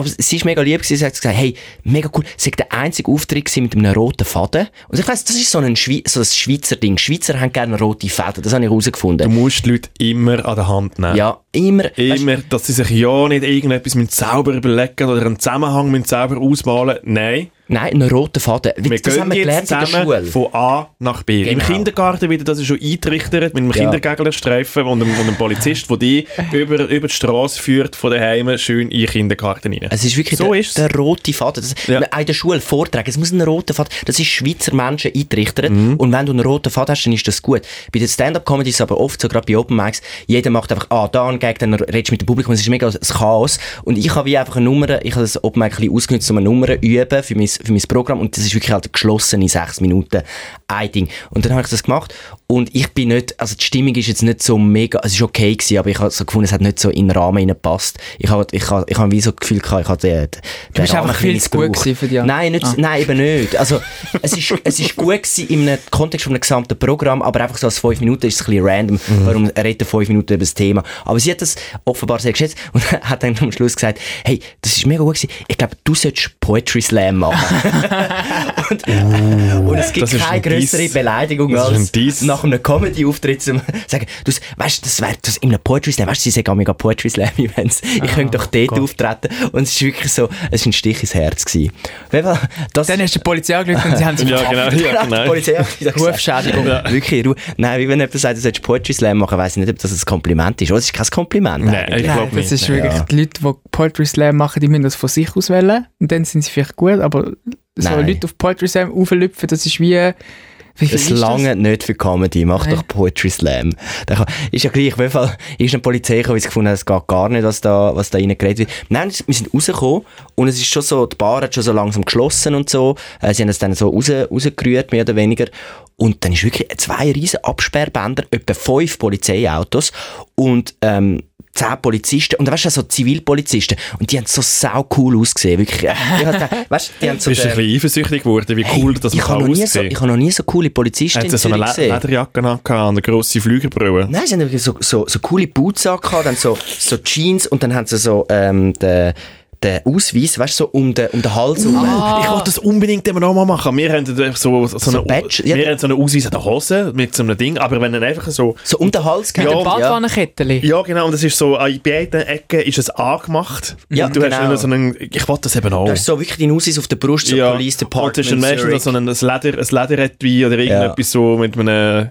Speaker 2: aber sie ist mega lieb gewesen, sie hat gesagt, hey, mega cool, sie war der einzige Auftritt mit einem roten Faden. Und ich weiss, das ist so ein, Schwei so ein Schweizer Ding. Schweizer haben gerne rote Fäden, das habe ich
Speaker 1: Du
Speaker 2: herausgefunden.
Speaker 1: musst die Leute immer an der Hand nehmen.
Speaker 2: Ja, immer.
Speaker 1: Immer, dass sie sich ja nicht irgendetwas mit sauber überlegen oder einen Zusammenhang mit sauber ausmalen. Nein,
Speaker 2: Nein, einen roten Faden.
Speaker 1: wir
Speaker 2: das haben wir
Speaker 1: jetzt
Speaker 2: gelernt in der Schule.
Speaker 1: von A nach B. Im
Speaker 2: Genau.
Speaker 1: Kindergarten wieder, das ist schon eintrichtert mit einem
Speaker 2: Ja.
Speaker 1: Kindergänglerstreifen und einem, und einem Polizist, der die [LAUGHS] über, über die Straße führt von daheim schön in den Kindergarten rein.
Speaker 2: Es ist wirklich
Speaker 1: So
Speaker 2: der,
Speaker 1: ist's.
Speaker 2: der rote Faden. Das,
Speaker 1: Ja.
Speaker 2: Auch in der Schule Vorträge, es muss ein roter Faden, das ist Schweizer Menschen eintrichtert
Speaker 1: Mhm.
Speaker 2: und wenn du einen roten Faden hast, dann ist das gut. Bei den Stand-Up-Comedy ist es aber oft so, gerade bei Open Mics, jeder macht einfach, ah, da ein Gag, dann redest du mit dem Publikum, es ist mega das Chaos und ich habe wie einfach eine Nummer, ich habe das Open Mic ein bisschen ausgenutzt, um eine Nummer zu üben für mein, für mein Programm und das ist wirklich halt geschlossen in sechs Minuten ein Ding. Und dann habe ich das gemacht und ich bin nicht, also die Stimmung ist jetzt nicht so mega, es ist okay gewesen, aber ich habe so gefunden, es hat nicht so in den Rahmen hineingepasst. Ich habe, ich habe, ich habe wie so das Gefühl gehabt, ich habe den, den
Speaker 3: Du bist
Speaker 2: Rahmen
Speaker 3: einfach viel zu gut für die
Speaker 2: Nein, nicht,
Speaker 3: Ah.
Speaker 2: nein, eben nicht. Also, es ist, es ist gut gewesen einem Kontext von einem gesamten Programm, aber einfach so als fünf Minuten ist es ein bisschen random,
Speaker 3: Mhm.
Speaker 2: warum redet er fünf Minuten über das Thema. Aber sie hat das offenbar sehr geschätzt und [LAUGHS] hat dann am Schluss gesagt, hey, das ist mega gut gewesen. Ich glaube, du solltest Poetry Slam machen. [LAUGHS] und, und es gibt keine
Speaker 1: ein
Speaker 2: größere
Speaker 1: Diss.
Speaker 2: Beleidigung
Speaker 1: ein
Speaker 2: als
Speaker 1: Diss.
Speaker 2: nach einem Comedy-Auftritt zu sagen, du, weißt, das wäre das in einem Poetry Slam, weißt du, sie sagen auch mega Poetry Slam Events. Ich könnte doch dort
Speaker 3: Gott.
Speaker 2: auftreten. Und es ist wirklich so, es war ein Stich ins Herz gewesen. Das,
Speaker 3: Dann hast du die Polizei angerufen und sie haben sich
Speaker 1: Ja, genau. Ja,
Speaker 2: die
Speaker 1: genau. [LAUGHS]
Speaker 2: Polizei
Speaker 3: Rufschädigung.
Speaker 2: Wirklich, Ruhe. Nein, wie wenn jemand sagt, du solltest Poetry Slam machen, weiss ich nicht, ob das ein Kompliment ist. Oh, das ist kein Kompliment.
Speaker 1: Nein,
Speaker 2: eigentlich.
Speaker 1: ich
Speaker 3: Nein,
Speaker 1: glaube
Speaker 3: das
Speaker 1: nicht.
Speaker 3: ist wirklich,
Speaker 2: Ja.
Speaker 3: die Leute, die Poetry Slam machen, die müssen das von sich aus wählen und dann sind sie vielleicht gut, aber so
Speaker 2: Nein.
Speaker 3: Leute auf Poetry Slam auflüpfen, das ist wie... Wie
Speaker 2: Es lange nicht für Comedy, mach
Speaker 3: Nein.
Speaker 2: doch Poetry Slam. Kann- Ist ja gleich, auf jeden Fall ist eine Polizei gekommen, weil sie gefunden hat, es geht gar nicht, was da, was da rein geredet wird. Nein, wir sind rausgekommen und es ist schon so, die Bar hat schon so langsam geschlossen und so. Äh, sie haben es dann so raus, rausgerührt, mehr oder weniger. Und dann ist wirklich zwei riesen Absperrbänder, etwa fünf Polizeiautos und, ähm, zehn Polizisten und weißt du so Zivilpolizisten und die haben so sau cool ausgesehen wirklich ich gedacht, weißt, die haben so
Speaker 1: Bist du ein bisschen eifersüchtig geworden, wie
Speaker 2: Hey,
Speaker 1: cool das
Speaker 2: ich
Speaker 1: kann
Speaker 2: noch, nie so,
Speaker 1: aussehen
Speaker 2: ich habe noch nie so coole Polizisten
Speaker 1: Hat
Speaker 2: in
Speaker 1: sie so eine Le
Speaker 2: gesehen.
Speaker 1: Lederjacke angehabt und eine grosse Flügerbrille?
Speaker 2: Nein, sie haben wirklich so, so, so coole Boots angehabt, dann so, so Jeans und dann haben sie so ähm, den den Ausweis, weißt du, so um den, um den Hals herum.
Speaker 3: Ah.
Speaker 1: Ich wollte das unbedingt immer noch mal machen. Wir haben so, so,
Speaker 2: So
Speaker 1: eine,
Speaker 2: Badge, ja.
Speaker 1: haben so eine Ausweis an der Hose mit so einem Ding, aber wenn dann einfach so...
Speaker 2: So um den Hals
Speaker 1: Ja,
Speaker 2: gehängt.
Speaker 3: Ein Badwannenkettchen.
Speaker 1: Ja, genau, und das ist so, an beiden Ecken ist es angemacht.
Speaker 2: Ja,
Speaker 1: und du hast
Speaker 2: genau.
Speaker 1: immer so einen, ich wollte das eben auch.
Speaker 2: Du hast so wirklich deinen Ausweis auf der Brust, so
Speaker 1: ja,
Speaker 2: Police
Speaker 1: und
Speaker 2: Department.
Speaker 1: das ist dann meistens so ein, ein Leder, ein Lederetui oder irgendetwas so mit einem...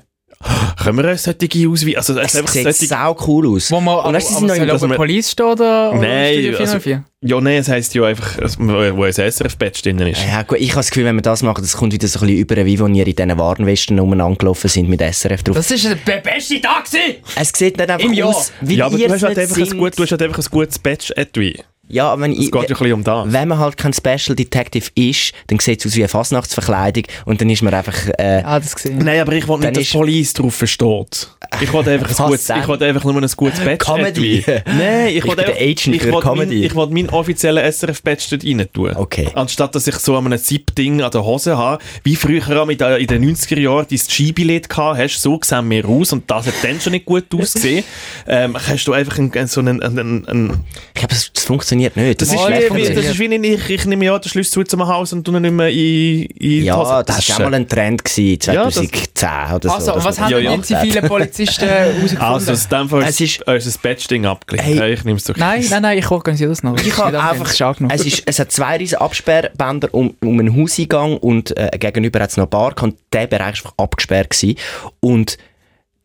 Speaker 1: Können wir eine solche Ausweis... Also, es
Speaker 2: sieht
Speaker 1: solche,
Speaker 2: sau cool aus.
Speaker 3: Wo man,
Speaker 2: Und
Speaker 3: aber,
Speaker 2: sie
Speaker 3: aber
Speaker 2: sind noch
Speaker 3: soll
Speaker 2: in-
Speaker 3: auf der
Speaker 1: man-
Speaker 3: Police stehen oder,
Speaker 1: Nein, also-
Speaker 3: 404?
Speaker 1: ja, nein, es heisst ja einfach, wo ein SRF-Badge drin ist.
Speaker 2: Ja, gut, ich habe das Gefühl, wenn wir das machen, das kommt wieder so ein bisschen über, wie wenn ihr in diesen Warnwesten umeinander gelaufen sind mit SRF drauf.
Speaker 3: Das ist der beste Tag gewesen!
Speaker 2: es sieht dann einfach
Speaker 3: Im Jahr.
Speaker 2: aus, wie
Speaker 1: Ja, aber
Speaker 2: ihr
Speaker 1: du hast, halt
Speaker 2: es
Speaker 1: einfach
Speaker 2: nicht
Speaker 1: ein gut, du hast
Speaker 2: sind.
Speaker 1: halt einfach ein gutes Badge-Etui.
Speaker 2: Ja, wenn
Speaker 1: Es
Speaker 2: ich...
Speaker 1: geht ja ein bisschen um das.
Speaker 2: Wenn man halt kein Special Detective ist, dann sieht es aus wie eine Fasnachtsverkleidung und dann ist man einfach... Äh,
Speaker 3: Ah, das gesehen.
Speaker 1: Nein, aber ich
Speaker 2: Dann
Speaker 1: nicht, dass
Speaker 2: ist-
Speaker 1: die Police drauf versteht. Ich will einfach, ein gutes, ich einfach nur ein gutes Badge.
Speaker 2: Comedy. [LAUGHS]
Speaker 1: Nein, ich,
Speaker 2: Ich der
Speaker 1: einfach,
Speaker 2: Agent
Speaker 1: ich
Speaker 2: für Comedy.
Speaker 1: Mein, ich will meinen offiziellen SRF-Badge dort rein tun.
Speaker 2: Okay.
Speaker 1: Anstatt dass ich so an einem Zip-Ding an der Hose habe, wie früher auch mit, in den 90er Jahren dein Skibillett gehabt hast, so sehen wir aus und das hat dann schon nicht gut [LAUGHS] ausgesehen. ähm, hast du einfach einen, so einen, einen, einen
Speaker 2: ich glaube, das, das funktioniert nicht.
Speaker 1: das,
Speaker 2: Das,
Speaker 1: ist wie, das ist wie ich, ich nehme ja den Schlüssel zu zum Haus und tu ihn nicht mehr in, in die
Speaker 2: ja,
Speaker 1: Hosentasche.
Speaker 2: das war auch mal ein Trend gewesen,
Speaker 1: Ja, das-
Speaker 2: 2010 oder so.
Speaker 3: Also, was haben
Speaker 1: Ja,
Speaker 3: denn
Speaker 1: ja.
Speaker 3: zivilen Polizisten [LAUGHS] herausgefunden?
Speaker 1: Also, in dem Fall
Speaker 2: Es
Speaker 1: ist
Speaker 2: ist-
Speaker 1: unser Badge-Ding abgelehnt.
Speaker 2: Hey.
Speaker 1: Ja, ich nehme es doch.
Speaker 3: nein, nein, nein, ich organisiere das noch.
Speaker 2: Ich habe
Speaker 3: Nicht
Speaker 2: einfach, es, ist, es hat zwei riesen Absperrbänder um, um einen Hauseingang und äh, gegenüber hat es noch eine Bar und der Bereich war einfach abgesperrt gewesen. und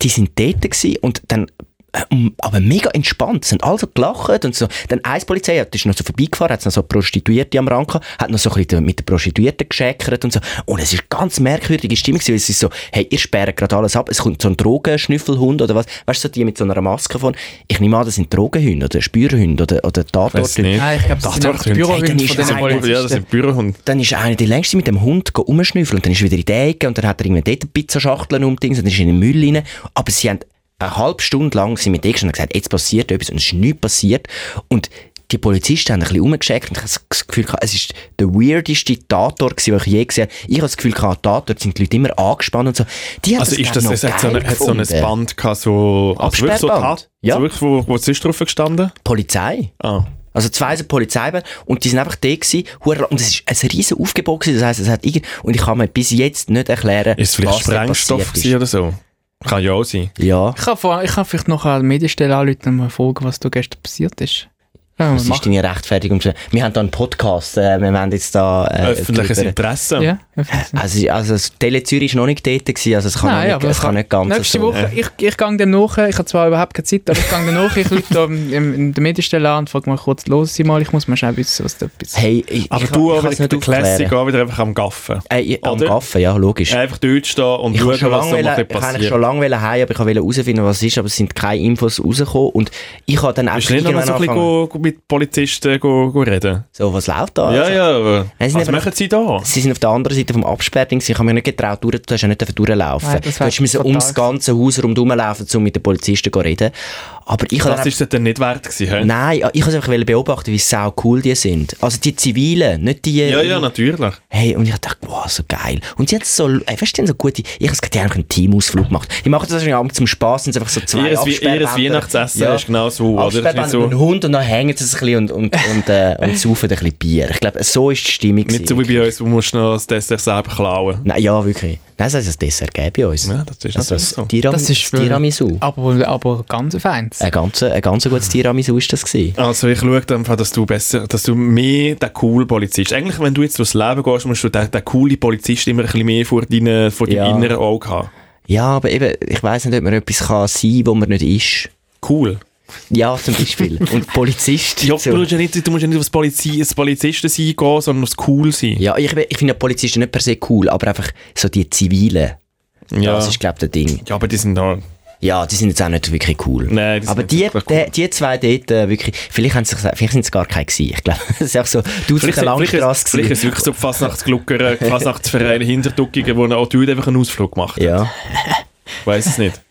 Speaker 2: die sind dort gewesen und dann äh, aber mega entspannt, sind alle so gelacht und so. Dann eins Polizei hat, ist noch so vorbeigefahren, hat noch so Prostituierte am Rand gehabt, hat noch so ein bisschen mit den Prostituierten geschäkert und so. Und es ist ganz merkwürdige Stimmung gewesen, weil es ist so, hey, ihr sperrt gerade alles ab, es kommt so ein Drogenschnüffelhund oder was, weißt du, so die mit so einer Maske von, ich nehme an, das sind Drogenhunde oder Spürhunde oder, oder Tatorthunde.
Speaker 3: Nein, ich glaube, das
Speaker 1: Doch,
Speaker 3: sind. Bürohunde
Speaker 2: Hey, dann ist das
Speaker 3: Polizisten.
Speaker 1: Ja, das sind Bürohunde.
Speaker 2: Dann ist einer die längste mit dem Hund go rumschnüffeln und dann ist er wieder in die Ecke und dann hat er irgendwie dort Pizzaschachteln umdings und dann ist er in den Müll rein. Aber sie haben eine halbe Stunde lang sind mit dir und gesagt, jetzt passiert etwas und es ist nichts passiert. Und die Polizisten haben ein bisschen rumgeschickt und ich habe das Gefühl gehabt, es ist der weirdeste Tator den ich je gesehen habe. Ich habe das Gefühl gehabt, Tator sind die Leute immer angespannt und so. Die
Speaker 1: Also ist das,
Speaker 2: noch
Speaker 1: es hat so, eine, hat so ein. Band gehabt, so, also wirklich so? Tat,
Speaker 2: Ja.
Speaker 1: so wirklich, wo, wo es ist drauf gestanden?
Speaker 2: Polizei.
Speaker 1: Ah.
Speaker 2: Also zwei sind Polizeibahn und die sind einfach da gewesen, und es ist ein riesen Aufgebot gewesen, das heisst, es hat irgend, und ich kann mir bis jetzt nicht erklären,
Speaker 1: Ist es vielleicht
Speaker 2: was da
Speaker 1: Sprengstoff gewesen oder so? Kann ja auch sein.
Speaker 2: Ja.
Speaker 3: Ich kann, vor, ich kann vielleicht noch eine Medienstelle anrufen und mal fragen, was da gestern passiert ist. Ja,
Speaker 2: Das ist deine Rechtfertigung. Wir haben da einen Podcast, äh, wir haben jetzt da... Äh,
Speaker 1: Öffentliches
Speaker 2: drüber-
Speaker 1: Interesse.
Speaker 3: ja.
Speaker 2: Also, also das Tele Zürich war noch nicht dort, gewesen, also es kann,
Speaker 3: Nein,
Speaker 2: nicht, es kann nicht ganz
Speaker 3: Nächste
Speaker 2: so.
Speaker 3: Woche, ich, ich gehe dem nach, ich habe zwar überhaupt keine Zeit, aber ich gehe dem nach, ich rufe da in, der Medienstelle an und frage mal kurz, los Sie mal, ich muss mal schnell wissen, was da passiert.
Speaker 2: Hey, ich,
Speaker 1: Aber
Speaker 2: ich,
Speaker 1: du, aber
Speaker 2: nicht
Speaker 1: der Classic auch wieder einfach am Gaffen.
Speaker 2: Äh, ich, am? Gaffen, ja, logisch.
Speaker 1: Einfach dort stehen und
Speaker 2: Ich
Speaker 1: schauen,
Speaker 2: schon
Speaker 1: was
Speaker 2: lange,
Speaker 1: da
Speaker 2: wollen- ich wollte eigentlich
Speaker 1: passiert.
Speaker 2: schon lange heim, aber ich wollte herausfinden, was es ist, aber es sind keine Infos rausgekommen und ich habe dann
Speaker 1: Bist
Speaker 2: einfach
Speaker 1: du nicht noch mal
Speaker 2: irgendwann
Speaker 1: so ein bisschen
Speaker 2: angefangen,
Speaker 1: go, go mit Polizisten go, go reden?
Speaker 2: so, was läuft da?
Speaker 1: Ja,
Speaker 2: Also,
Speaker 1: ja, aber
Speaker 2: sie
Speaker 1: was machen sie da?
Speaker 2: Sie sind auf der anderen Seite vom Absperrding. Ich habe mich nicht getraut, durch, du hast ja nicht durchlaufen.
Speaker 3: Nein,
Speaker 2: du
Speaker 3: fatal
Speaker 2: ums ganze Haus rundherum laufen, um mit den Polizisten zu reden. Aber ich
Speaker 1: Das ist es dann nicht wert gewesen, hä?
Speaker 2: Nein, ich wollte einfach beobachten, wie sau cool die sind. Also die Zivilen, nicht die...
Speaker 1: Ja, ja, natürlich.
Speaker 2: Hey, und ich dachte, wow, so geil. Und sie hat so, ey, weißt du, so gute, ich habe die haben einen Teamausflug gemacht. Die machen das auch zum Spaß, sind einfach so zwei
Speaker 1: Ihr, ihr
Speaker 2: Absperrbänder.
Speaker 1: Weihnachtsessen ist genau so, oder?
Speaker 2: Absperrbänder
Speaker 1: so,
Speaker 2: mit einem Hund und dann hängen sie es ein bisschen und, und, und, äh, und saufen ein bisschen Bier. Ich glaube, so ist die Stimmung.
Speaker 1: nicht so wie bei uns, wo musst du noch das Dessert selber klauen.
Speaker 2: Nein, ja, wirklich. Nein, das ist das Dessert bei uns.
Speaker 1: Ja, das ist
Speaker 2: Also
Speaker 1: so.
Speaker 2: Tiram
Speaker 3: Das ist
Speaker 2: Tiramisu.
Speaker 3: Aber, aber ganz feins.
Speaker 2: Ein ganz, ein ganz gutes Tiramisu ist das gewesen.
Speaker 1: Also ich schaue einfach, dass du besser, dass du mehr der coole Polizist. Eigentlich, wenn du jetzt durchs Leben gehst, musst du den, den coole Polizist immer ein bisschen mehr vor, deinen, vor deinem
Speaker 2: Ja.
Speaker 1: inneren Auge haben.
Speaker 2: Ja, aber eben, ich weiss nicht, ob man etwas kann sein kann, wo man nicht ist.
Speaker 1: Cool.
Speaker 2: Ja, zum Beispiel. [LAUGHS] Und Polizist.
Speaker 1: Ja,
Speaker 2: so.
Speaker 1: du, musst ja nicht, du musst ja nicht aufs Polizi das Polizisten sein gehen, sondern aufs Cool sein.
Speaker 2: Ja, ich, ich finde ja Polizisten nicht per se cool, aber einfach so die Zivilen.
Speaker 1: Ja,
Speaker 2: Das ist, glaube ich, der Ding.
Speaker 1: ja aber die sind da...
Speaker 2: Ja, die sind jetzt auch nicht wirklich cool.
Speaker 1: Nein, die
Speaker 2: aber
Speaker 1: nicht
Speaker 2: die,
Speaker 1: wirklich
Speaker 2: die,
Speaker 1: cool.
Speaker 2: die zwei dort äh, wirklich, vielleicht, haben sie, vielleicht sind es gar keine gewesen. Ich glaube, [LAUGHS] das ist auch so, du der
Speaker 1: vielleicht,
Speaker 2: Langstrasse
Speaker 1: ist- vielleicht ist es wirklich so die Fasnachtsglucker, Fasnachtsvereine, Hinterduckungen, wo auch Dude einfach einen Ausflug gemacht hat.
Speaker 2: Ja,
Speaker 1: Ich weiss es nicht. [LAUGHS]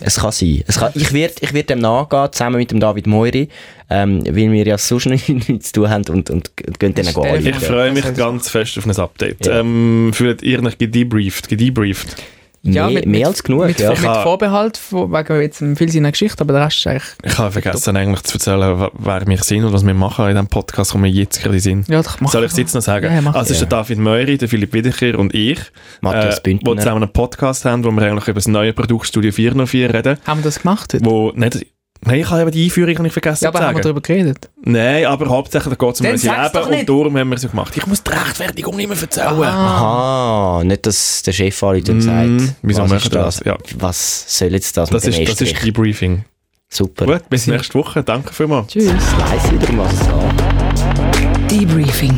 Speaker 2: es kann sein. Es kann, ich werde ich werd dem nachgehen, zusammen mit dem David Moiri, ähm, weil wir ja sonst [LAUGHS] nichts zu tun haben und, und gehen dann
Speaker 3: Stell
Speaker 2: gehen.
Speaker 1: Ich freue mich ganz fest auf ein Update.
Speaker 2: Ja.
Speaker 1: Ähm, fühlt ihr euch gedebrieft? gedebrieft?
Speaker 2: Mehr,
Speaker 3: mit,
Speaker 2: mehr als genug,
Speaker 3: Mit,
Speaker 2: ja.
Speaker 3: mit Vorbehalt wegen jetzt viel seiner Geschichte, aber der Rest ist eigentlich...
Speaker 1: Ich habe vergessen eigentlich zu erzählen, wer wir sind und was wir machen in diesem Podcast, wo wir jetzt gerade sind.
Speaker 3: Ja, doch, mach
Speaker 1: Soll ich es jetzt noch sagen?
Speaker 3: Ja, ja,
Speaker 1: also es ist der David Meury, der Philipp Wiederkehr und ich,
Speaker 2: Matthias
Speaker 1: äh,
Speaker 2: Bündner.
Speaker 1: wo zusammen einen Podcast haben, wo wir eigentlich über das neue Produkt Studio 404 reden.
Speaker 3: Haben wir das gemacht heute?
Speaker 1: Wo, nicht, nein, ich habe eben die Einführung nicht vergessen
Speaker 3: Ja,
Speaker 1: zu
Speaker 3: aber haben wir
Speaker 1: sagen.
Speaker 3: darüber geredet?
Speaker 1: Nein, aber hauptsächlich geht es um unser Leben und darum haben wir es gemacht. Ich muss die Rechtfertigung nicht mehr erzählen.
Speaker 2: Aha, nicht, dass der Chef alle dann
Speaker 1: Mm,
Speaker 2: sagt,
Speaker 1: wieso
Speaker 2: was, ist das?
Speaker 1: das? Ja.
Speaker 2: was soll jetzt das,
Speaker 1: Das
Speaker 2: mit dem
Speaker 1: ist, das ist? Debriefing.
Speaker 2: Super.
Speaker 1: Gut, bis nächste Woche. Danke vielmals.
Speaker 3: Tschüss.
Speaker 2: Ich weiss wieder, was es.
Speaker 4: Debriefing.